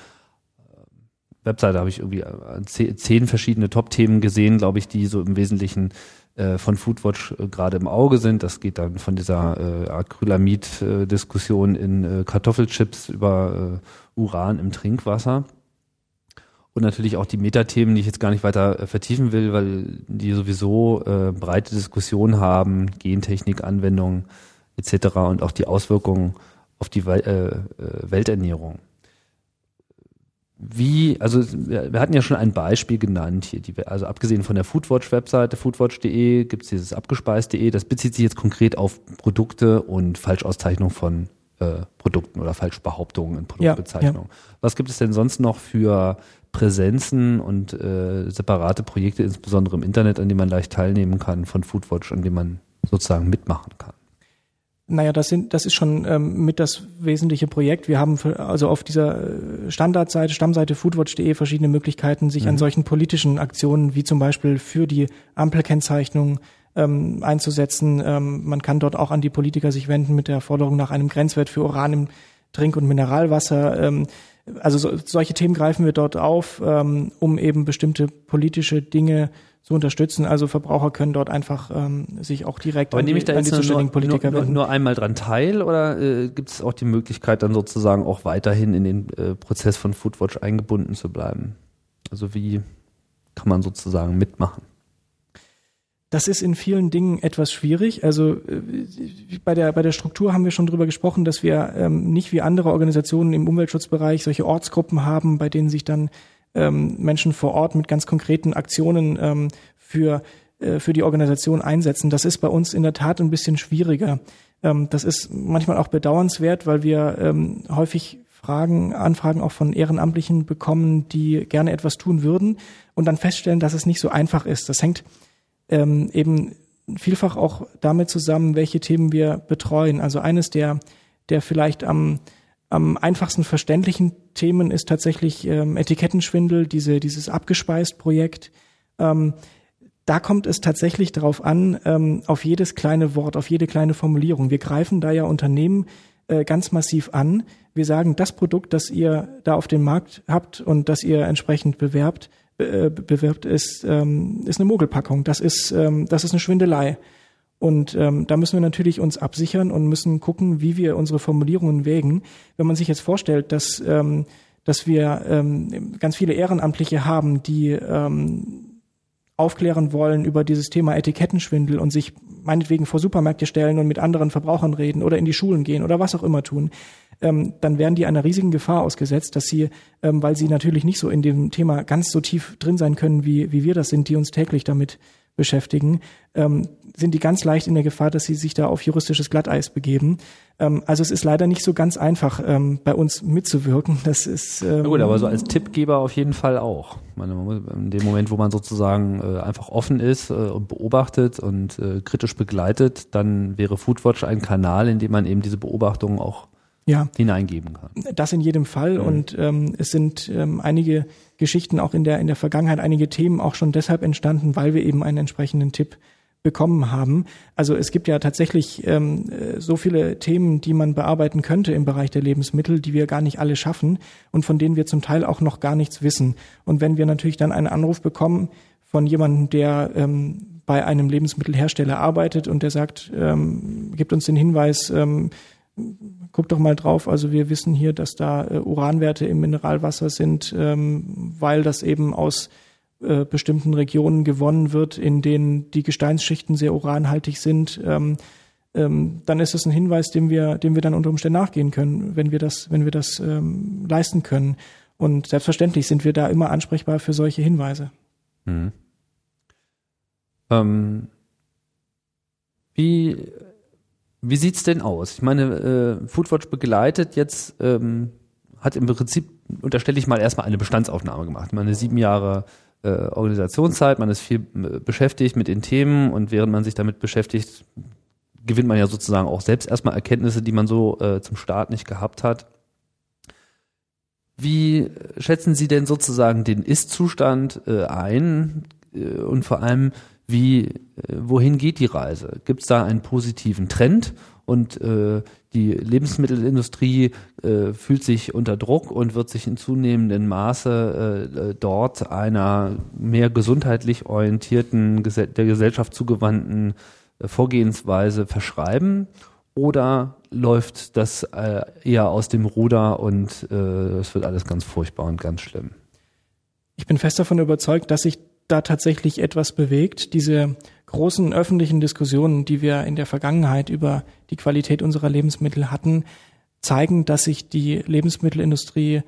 Webseite habe ich irgendwie äh, zehn verschiedene Top-Themen gesehen, glaube ich, die so im Wesentlichen äh, von Foodwatch äh, gerade im Auge sind. Das geht dann von dieser Acrylamid-Diskussion in Kartoffelchips über Uran im Trinkwasser. Und natürlich auch die Metathemen, die ich jetzt gar nicht weiter vertiefen will, weil die sowieso breite Diskussionen haben, Gentechnik-Anwendungen etc. und auch die Auswirkungen auf die We äh, äh Welternährung. Wie, also wir hatten ja schon ein Beispiel genannt hier, die, also abgesehen von der Foodwatch-Webseite, foodwatch.de gibt es dieses abgespeist.de, das bezieht sich jetzt konkret auf Produkte und Falschauszeichnung von äh, Produkten oder Falschbehauptungen in Produktbezeichnung. Ja, ja. Was gibt es denn sonst noch für Präsenzen und äh, separate Projekte, insbesondere im Internet, an denen man leicht teilnehmen kann von Foodwatch, an denen man sozusagen mitmachen kann? Naja, das sind, das ist schon ähm, mit das wesentliche Projekt. Wir haben für, also auf dieser äh, Standardseite, Stammseite foodwatch.de verschiedene Möglichkeiten, sich mhm. an solchen politischen Aktionen wie zum Beispiel für die Ampelkennzeichnung ähm, einzusetzen. Ähm, man kann dort auch an die Politiker sich wenden mit der Forderung nach einem Grenzwert für Uran im Trink- und Mineralwasser. Ähm, also so, solche Themen greifen wir dort auf, ähm, um eben bestimmte politische Dinge zu unterstützen. Also Verbraucher können dort einfach ähm, sich auch direkt Aber an nehme ich da jetzt zuständigen Politiker nur, nur, nur, einmal dran teil oder äh, gibt es auch die Möglichkeit, dann sozusagen auch weiterhin in den äh, Prozess von Foodwatch eingebunden zu bleiben? Also wie kann man sozusagen mitmachen? Das ist in vielen Dingen etwas schwierig. Also äh, bei der, bei der Struktur haben wir schon drüber gesprochen, dass wir ähm, nicht wie andere Organisationen im Umweltschutzbereich solche Ortsgruppen haben, bei denen sich dann ähm, Menschen vor Ort mit ganz konkreten Aktionen ähm, für, äh, für die Organisation einsetzen. Das ist bei uns in der Tat ein bisschen schwieriger. Ähm, das ist manchmal auch bedauernswert, weil wir ähm, häufig Fragen, Anfragen auch von Ehrenamtlichen bekommen, die gerne etwas tun würden und dann feststellen, dass es nicht so einfach ist. Das hängt ähm, eben vielfach auch damit zusammen, welche Themen wir betreuen. Also eines der, der vielleicht am am einfachsten verständlichen Themen ist tatsächlich ähm, Etikettenschwindel, diese, dieses abgespeist Projekt. Ähm, da kommt es tatsächlich darauf an, ähm, auf jedes kleine Wort, auf jede kleine Formulierung. Wir greifen da ja Unternehmen äh, ganz massiv an. Wir sagen, das Produkt, das ihr da auf dem Markt habt und das ihr entsprechend bewerbt, äh, bewirbt, ist, ähm, ist eine Mogelpackung. Das ist, ähm, das ist eine Schwindelei. Und ähm, da müssen wir natürlich uns absichern und müssen gucken, wie wir unsere Formulierungen wägen. Wenn man sich jetzt vorstellt, dass, ähm, dass wir ähm, ganz viele Ehrenamtliche haben, die ähm, aufklären wollen über dieses Thema Etikettenschwindel und sich meinetwegen vor Supermärkte stellen und mit anderen Verbrauchern reden oder in die Schulen gehen oder was auch immer tun, ähm, dann werden die einer riesigen Gefahr ausgesetzt, dass sie, ähm, weil sie natürlich nicht so in dem Thema ganz so tief drin sein können, wie, wie wir das sind, die uns täglich damit beschäftigen, ähm, sind die ganz leicht in der Gefahr, dass sie sich da auf juristisches Glatteis begeben. Ähm, also es ist leider nicht so ganz einfach, ähm, bei uns mitzuwirken. Das ist ähm, gut, aber so als Tippgeber auf jeden Fall auch. Meine, in dem Moment, wo man sozusagen äh, einfach offen ist äh, und beobachtet und äh, kritisch begleitet, dann wäre Foodwatch ein Kanal, in dem man eben diese Beobachtungen auch ja. hineingeben kann. Das in jedem Fall. Mhm. Und ähm, es sind ähm, einige Geschichten auch in der, in der Vergangenheit, einige Themen auch schon deshalb entstanden, weil wir eben einen entsprechenden Tipp bekommen haben. Also es gibt ja tatsächlich ähm, so viele Themen, die man bearbeiten könnte im Bereich der Lebensmittel, die wir gar nicht alle schaffen und von denen wir zum Teil auch noch gar nichts wissen. Und wenn wir natürlich dann einen Anruf bekommen von jemandem, der ähm, bei einem Lebensmittelhersteller arbeitet und der sagt, ähm, gibt uns den Hinweis, ähm, guck doch mal drauf. Also wir wissen hier, dass da äh, Uranwerte im Mineralwasser sind, ähm, weil das eben aus äh, bestimmten Regionen gewonnen wird, in denen die Gesteinsschichten sehr uranhaltig sind. Ähm, ähm, dann ist es ein Hinweis, dem wir, dem wir dann unter Umständen nachgehen können, wenn wir das, wenn wir das leisten können. Und selbstverständlich sind wir da immer ansprechbar für solche Hinweise. Mhm. Ähm, wie wie sieht's denn aus? Ich meine, äh, Foodwatch begleitet jetzt, ähm, hat im Prinzip, unterstelle ich mal, erstmal eine Bestandsaufnahme gemacht. Ist sieben Jahre äh, Organisationszeit, man ist viel äh, beschäftigt mit den Themen und während man sich damit beschäftigt, gewinnt man ja sozusagen auch selbst erstmal Erkenntnisse, die man so äh, zum Start nicht gehabt hat. Wie schätzen Sie denn sozusagen den Ist-Zustand äh, ein äh, und vor allem, wie, äh, wohin geht die Reise? Gibt es da einen positiven Trend und äh, die Lebensmittelindustrie äh, fühlt sich unter Druck und wird sich in zunehmendem Maße äh, dort einer mehr gesundheitlich orientierten, der Gesellschaft zugewandten äh, Vorgehensweise verschreiben? Oder läuft das äh, eher aus dem Ruder und äh, es wird alles ganz furchtbar und ganz schlimm? Ich bin fest davon überzeugt, dass sich da tatsächlich etwas bewegt. Diese großen öffentlichen Diskussionen, die wir in der Vergangenheit über die Qualität unserer Lebensmittel hatten, zeigen, dass sich die Lebensmittelindustrie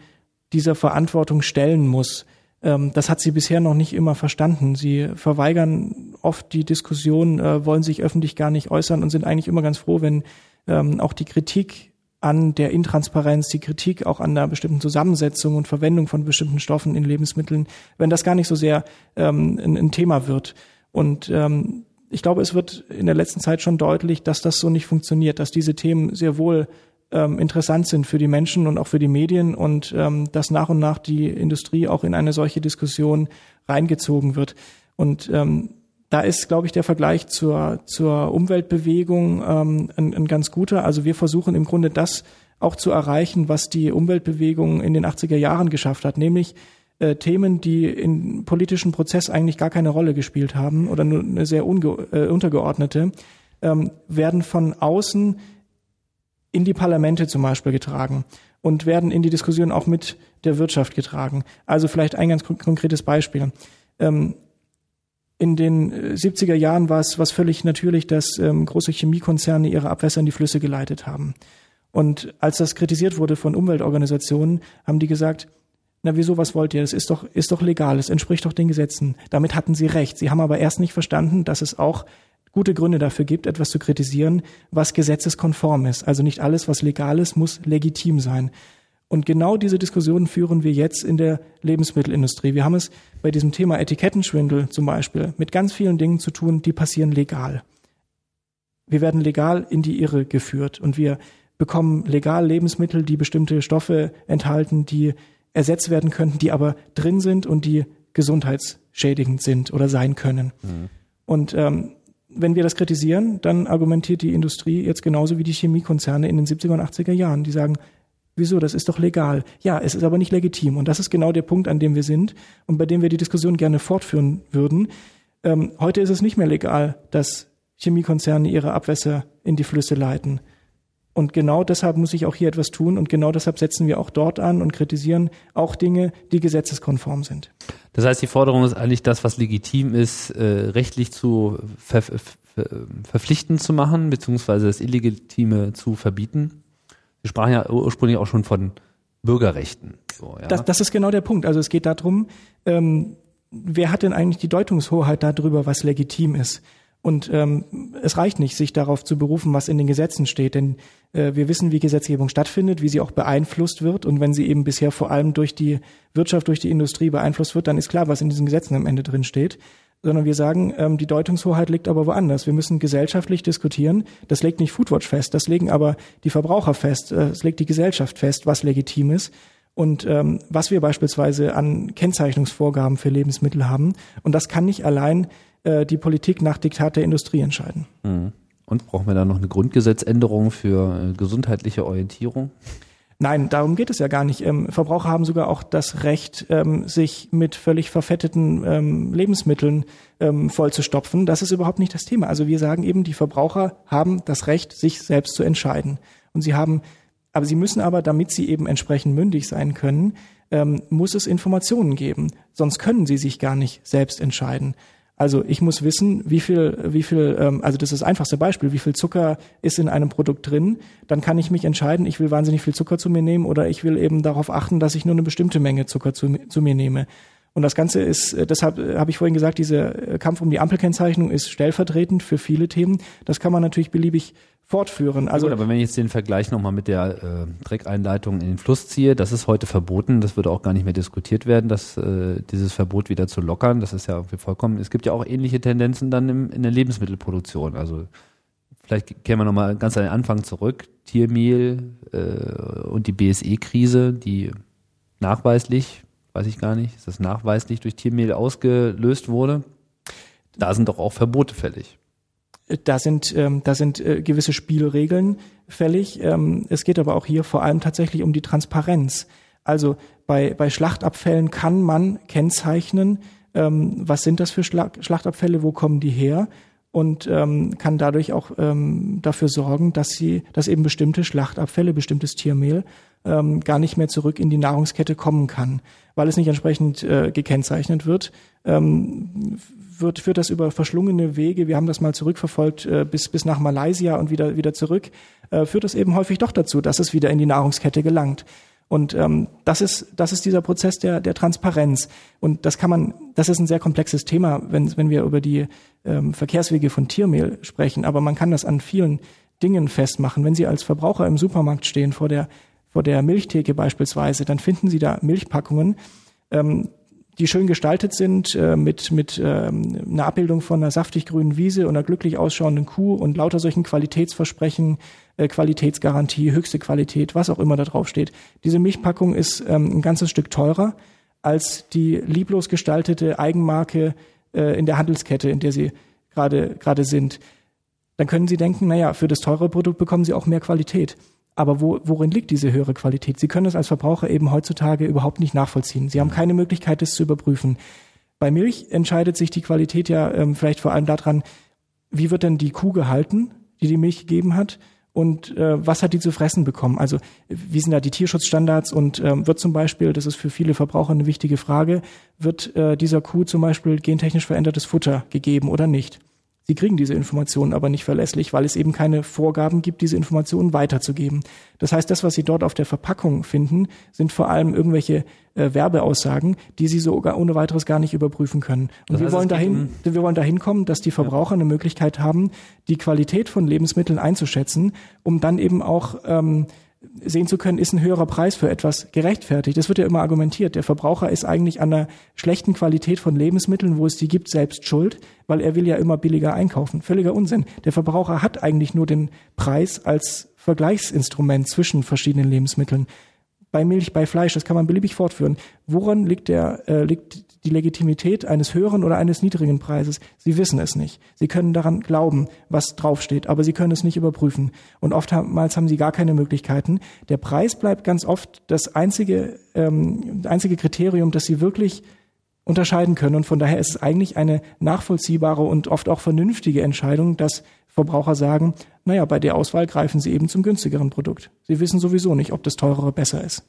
dieser Verantwortung stellen muss. Ähm, das hat sie bisher noch nicht immer verstanden. Sie verweigern oft die Diskussion, äh, wollen sich öffentlich gar nicht äußern und sind eigentlich immer ganz froh, wenn ähm, auch die Kritik an der Intransparenz, die Kritik auch an der bestimmten Zusammensetzung und Verwendung von bestimmten Stoffen in Lebensmitteln, wenn das gar nicht so sehr ähm, ein, ein, Thema wird. Und ähm, ich glaube, es wird in der letzten Zeit schon deutlich, dass das so nicht funktioniert, dass diese Themen sehr wohl ähm, interessant sind für die Menschen und auch für die Medien und ähm, dass nach und nach die Industrie auch in eine solche Diskussion reingezogen wird. Und ähm, da ist, glaube ich, der Vergleich zur, zur Umweltbewegung ähm, ein, ein ganz guter. Also wir versuchen im Grunde das auch zu erreichen, was die Umweltbewegung in den 80er Jahren geschafft hat, nämlich äh, Themen, die im politischen Prozess eigentlich gar keine Rolle gespielt haben oder nur eine sehr äh, untergeordnete, ähm, werden von außen in die Parlamente zum Beispiel getragen und werden in die Diskussion auch mit der Wirtschaft getragen. Also vielleicht ein ganz konkretes Beispiel. Ähm, in den 70er äh, Jahren war es was völlig natürlich, dass ähm, große Chemiekonzerne ihre Abwässer in die Flüsse geleitet haben. Und als das kritisiert wurde von Umweltorganisationen, haben die gesagt, na wieso, was wollt ihr? Das ist doch, ist doch legal, es entspricht doch den Gesetzen. Damit hatten sie recht. Sie haben aber erst nicht verstanden, dass es auch gute Gründe dafür gibt, etwas zu kritisieren, was gesetzeskonform ist. Also nicht alles, was legal ist, muss legitim sein. Und genau diese Diskussion führen wir jetzt in der Lebensmittelindustrie. Wir haben es bei diesem Thema Etikettenschwindel zum Beispiel mit ganz vielen Dingen zu tun, die passieren legal. Wir werden legal in die Irre geführt und wir bekommen legal Lebensmittel, die bestimmte Stoffe enthalten, die ersetzt werden könnten, die aber drin sind und die gesundheitsschädigend sind oder sein können. Mhm. Und ähm, wenn wir das kritisieren, dann argumentiert die Industrie jetzt genauso wie die Chemiekonzerne in den 70er und 80er Jahren. Die sagen, Wieso? Das ist doch legal. Ja, es ist aber nicht legitim. Und das ist genau der Punkt, an dem wir sind und bei dem wir die Diskussion gerne fortführen würden. Ähm, heute ist es nicht mehr legal, dass Chemiekonzerne ihre Abwässer in die Flüsse leiten. Und genau deshalb muss ich auch hier etwas tun und genau deshalb setzen wir auch dort an und kritisieren auch Dinge, die gesetzeskonform sind. Das heißt, die Forderung ist eigentlich das, was legitim ist, äh, rechtlich zu ver ver verpflichtend zu machen, beziehungsweise das Illegitime zu verbieten? Wir sprachen ja ursprünglich auch schon von Bürgerrechten. So, ja. das, das ist genau der Punkt. Also es geht darum, ähm, wer hat denn eigentlich die Deutungshoheit darüber, was legitim ist? Und ähm, es reicht nicht, sich darauf zu berufen, was in den Gesetzen steht, denn äh, wir wissen, wie Gesetzgebung stattfindet, wie sie auch beeinflusst wird. Und wenn sie eben bisher vor allem durch die Wirtschaft, durch die Industrie beeinflusst wird, dann ist klar, was in diesen Gesetzen am Ende drin steht sondern wir sagen, ähm, die Deutungshoheit liegt aber woanders. Wir müssen gesellschaftlich diskutieren. Das legt nicht Foodwatch fest, das legen aber die Verbraucher fest, äh, das legt die Gesellschaft fest, was legitim ist und ähm, was wir beispielsweise an Kennzeichnungsvorgaben für Lebensmittel haben. Und das kann nicht allein äh, die Politik nach Diktat der Industrie entscheiden. Mhm. Und brauchen wir da noch eine Grundgesetzänderung für äh, gesundheitliche Orientierung? Nein, darum geht es ja gar nicht. Ähm, Verbraucher haben sogar auch das Recht, ähm, sich mit völlig verfetteten ähm, Lebensmitteln ähm, vollzustopfen. Das ist überhaupt nicht das Thema. Also wir sagen eben, die Verbraucher haben das Recht, sich selbst zu entscheiden. Und sie haben Aber sie müssen aber, damit sie eben entsprechend mündig sein können, ähm, muss es Informationen geben. Sonst können sie sich gar nicht selbst entscheiden. Also ich muss wissen, wie viel, wie viel, ähm, also das ist das einfachste Beispiel, wie viel Zucker ist in einem Produkt drin. Dann kann ich mich entscheiden, ich will wahnsinnig viel Zucker zu mir nehmen oder ich will eben darauf achten, dass ich nur eine bestimmte Menge Zucker zu, zu mir nehme. Und das Ganze ist, äh, deshalb äh, habe ich vorhin gesagt, dieser äh, Kampf um die Ampelkennzeichnung ist stellvertretend für viele Themen. Das kann man natürlich beliebig fortführen. Also, Gut, aber wenn ich jetzt den Vergleich nochmal mit der äh, Dreckeinleitung in den Fluss ziehe, das ist heute verboten, das würde auch gar nicht mehr diskutiert werden, dass äh, dieses Verbot wieder zu lockern, das ist ja vollkommen, es gibt ja auch ähnliche Tendenzen dann im, in der Lebensmittelproduktion. Also vielleicht kehren wir nochmal ganz an den Anfang zurück, Tiermehl äh, und die BSE-Krise, die nachweislich, weiß ich gar nicht, ist das nachweislich durch Tiermehl ausgelöst wurde. Da sind doch auch Verbote fällig da sind, ähm, da sind äh, gewisse Spielregeln fällig. Ähm, es geht aber auch hier vor allem tatsächlich um die Transparenz. Also bei, bei Schlachtabfällen kann man kennzeichnen, ähm, was sind das für Schla Schlachtabfälle, wo kommen die her und ähm, kann dadurch auch ähm, dafür sorgen, dass sie, dass eben bestimmte Schlachtabfälle, bestimmtes Tiermehl ähm, gar nicht mehr zurück in die Nahrungskette kommen kann, weil es nicht entsprechend äh, gekennzeichnet wird. Ähm, wird, führt das über verschlungene Wege, wir haben das mal zurückverfolgt äh, bis, bis nach Malaysia und wieder, wieder zurück, äh, führt das eben häufig doch dazu, dass es wieder in die Nahrungskette gelangt. Und ähm, das ist das ist dieser Prozess der der Transparenz. Und das kann man, das ist ein sehr komplexes Thema, wenn wenn wir über die ähm, Verkehrswege von Tiermehl sprechen. Aber man kann das an vielen Dingen festmachen. Wenn Sie als Verbraucher im Supermarkt stehen vor der vor der Milchtheke beispielsweise, dann finden Sie da Milchpackungen. Ähm, die schön gestaltet sind, äh, mit, mit ähm, einer Abbildung von einer saftig grünen Wiese und einer glücklich ausschauenden Kuh und lauter solchen Qualitätsversprechen, äh, Qualitätsgarantie, höchste Qualität, was auch immer da drauf steht. Diese Milchpackung ist ähm, ein ganzes Stück teurer als die lieblos gestaltete Eigenmarke äh, in der Handelskette, in der sie gerade gerade sind. Dann können Sie denken, naja, für das teure Produkt bekommen Sie auch mehr Qualität. Aber wo, worin liegt diese höhere Qualität? Sie können es als Verbraucher eben heutzutage überhaupt nicht nachvollziehen. Sie haben keine Möglichkeit, das zu überprüfen. Bei Milch entscheidet sich die Qualität ja ähm, vielleicht vor allem daran, wie wird denn die Kuh gehalten, die die Milch gegeben hat, und äh, was hat die zu fressen bekommen? Also wie sind da die Tierschutzstandards und ähm, wird zum Beispiel, das ist für viele Verbraucher eine wichtige Frage, wird äh, dieser Kuh zum Beispiel gentechnisch verändertes Futter gegeben oder nicht? Sie kriegen diese Informationen aber nicht verlässlich, weil es eben keine Vorgaben gibt, diese Informationen weiterzugeben. Das heißt, das, was Sie dort auf der Verpackung finden, sind vor allem irgendwelche äh, Werbeaussagen, die Sie sogar ohne weiteres gar nicht überprüfen können. Und das heißt, wir wollen dahin, wir wollen dahin kommen, dass die Verbraucher ja. eine Möglichkeit haben, die Qualität von Lebensmitteln einzuschätzen, um dann eben auch ähm, sehen zu können, ist ein höherer Preis für etwas gerechtfertigt. Das wird ja immer argumentiert. Der Verbraucher ist eigentlich an der schlechten Qualität von Lebensmitteln, wo es die gibt, selbst schuld, weil er will ja immer billiger einkaufen. Völliger Unsinn. Der Verbraucher hat eigentlich nur den Preis als Vergleichsinstrument zwischen verschiedenen Lebensmitteln. Bei Milch, bei Fleisch, das kann man beliebig fortführen. Woran liegt der, äh, liegt die Legitimität eines höheren oder eines niedrigen Preises. Sie wissen es nicht. Sie können daran glauben, was draufsteht, aber sie können es nicht überprüfen. Und oftmals haben sie gar keine Möglichkeiten. Der Preis bleibt ganz oft das einzige, ähm, einzige Kriterium, das sie wirklich unterscheiden können. Und von daher ist es eigentlich eine nachvollziehbare und oft auch vernünftige Entscheidung, dass Verbraucher sagen, naja, bei der Auswahl greifen sie eben zum günstigeren Produkt. Sie wissen sowieso nicht, ob das teurere besser ist.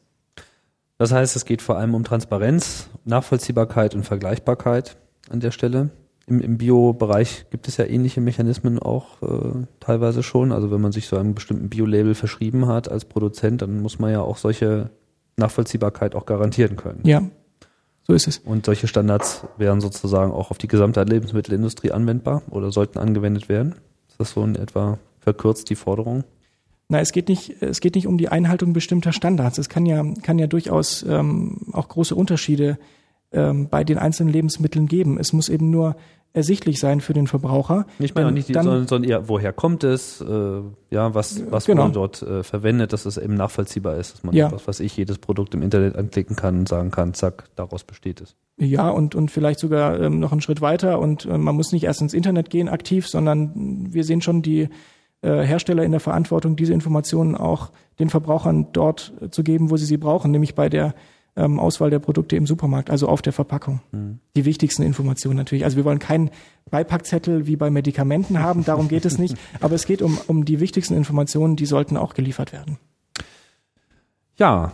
Das heißt, es geht vor allem um Transparenz, Nachvollziehbarkeit und Vergleichbarkeit an der Stelle. Im, im Bio-Bereich gibt es ja ähnliche Mechanismen auch äh, teilweise schon. Also wenn man sich so einem bestimmten Bio-Label verschrieben hat als Produzent, dann muss man ja auch solche Nachvollziehbarkeit auch garantieren können. Ja, so ist es. Und solche Standards wären sozusagen auch auf die gesamte Lebensmittelindustrie anwendbar oder sollten angewendet werden. Ist das so in etwa verkürzt die Forderung? Na, es geht nicht, es geht nicht um die Einhaltung bestimmter Standards. Es kann ja, kann ja durchaus ähm, auch große Unterschiede ähm, bei den einzelnen Lebensmitteln geben. Es muss eben nur ersichtlich sein für den Verbraucher. Ich meine auch nicht, die, dann, sondern, sondern eher, woher kommt es, äh, ja, was, was genau. man dort äh, verwendet, dass es eben nachvollziehbar ist, dass man, ja. was weiß ich, jedes Produkt im Internet anklicken kann und sagen kann, zack, daraus besteht es. Ja, und, und vielleicht sogar ähm, noch einen Schritt weiter und äh, man muss nicht erst ins Internet gehen aktiv, sondern wir sehen schon die äh, Hersteller in der Verantwortung, diese Informationen auch den Verbrauchern dort zu geben, wo sie sie brauchen, nämlich bei der ähm, Auswahl der Produkte im Supermarkt, also auf der Verpackung. Mhm. Die wichtigsten Informationen natürlich. Also wir wollen keinen Beipackzettel wie bei Medikamenten haben, darum geht es nicht. Aber es geht um, um die wichtigsten Informationen, die sollten auch geliefert werden. Ja,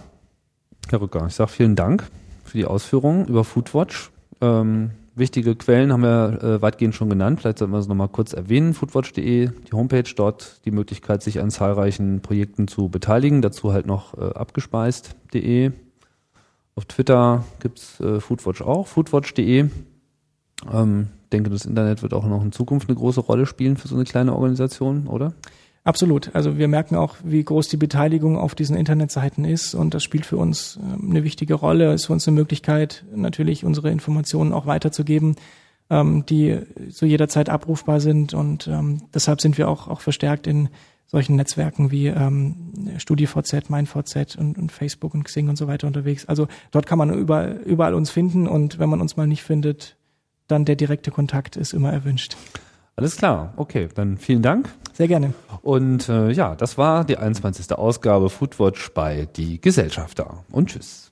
Herr Rücker, ich sage vielen Dank für die Ausführungen über Foodwatch. Ähm, wichtige Quellen haben wir äh, weitgehend schon genannt. Vielleicht sollten wir es nochmal kurz erwähnen. Foodwatch.de, die Homepage dort, die Möglichkeit, sich an zahlreichen Projekten zu beteiligen. Dazu halt noch äh, abgespeist.de. Auf Twitter gibt's äh, Foodwatch auch, foodwatch.de. Ähm, denke, das Internet wird auch noch in Zukunft eine große Rolle spielen für so eine kleine Organisation, oder? Absolut. Also wir merken auch, wie groß die Beteiligung auf diesen Internetseiten ist und das spielt für uns ähm, eine wichtige Rolle. Es ist für uns eine Möglichkeit, natürlich unsere Informationen auch weiterzugeben, ähm, die zu jeder Zeit abrufbar sind und ähm, deshalb sind wir auch, auch verstärkt in solchen Netzwerken wie ähm, StudiVZ, MeinVZ und, und Facebook und Xing und so weiter unterwegs. Also dort kann man überall, überall uns finden und wenn man uns mal nicht findet, dann der direkte Kontakt ist immer erwünscht. Alles klar, okay, dann vielen Dank. Sehr gerne. Und äh, ja, das war die 21. Ausgabe Foodwatch bei Die Gesellschafter. Und tschüss.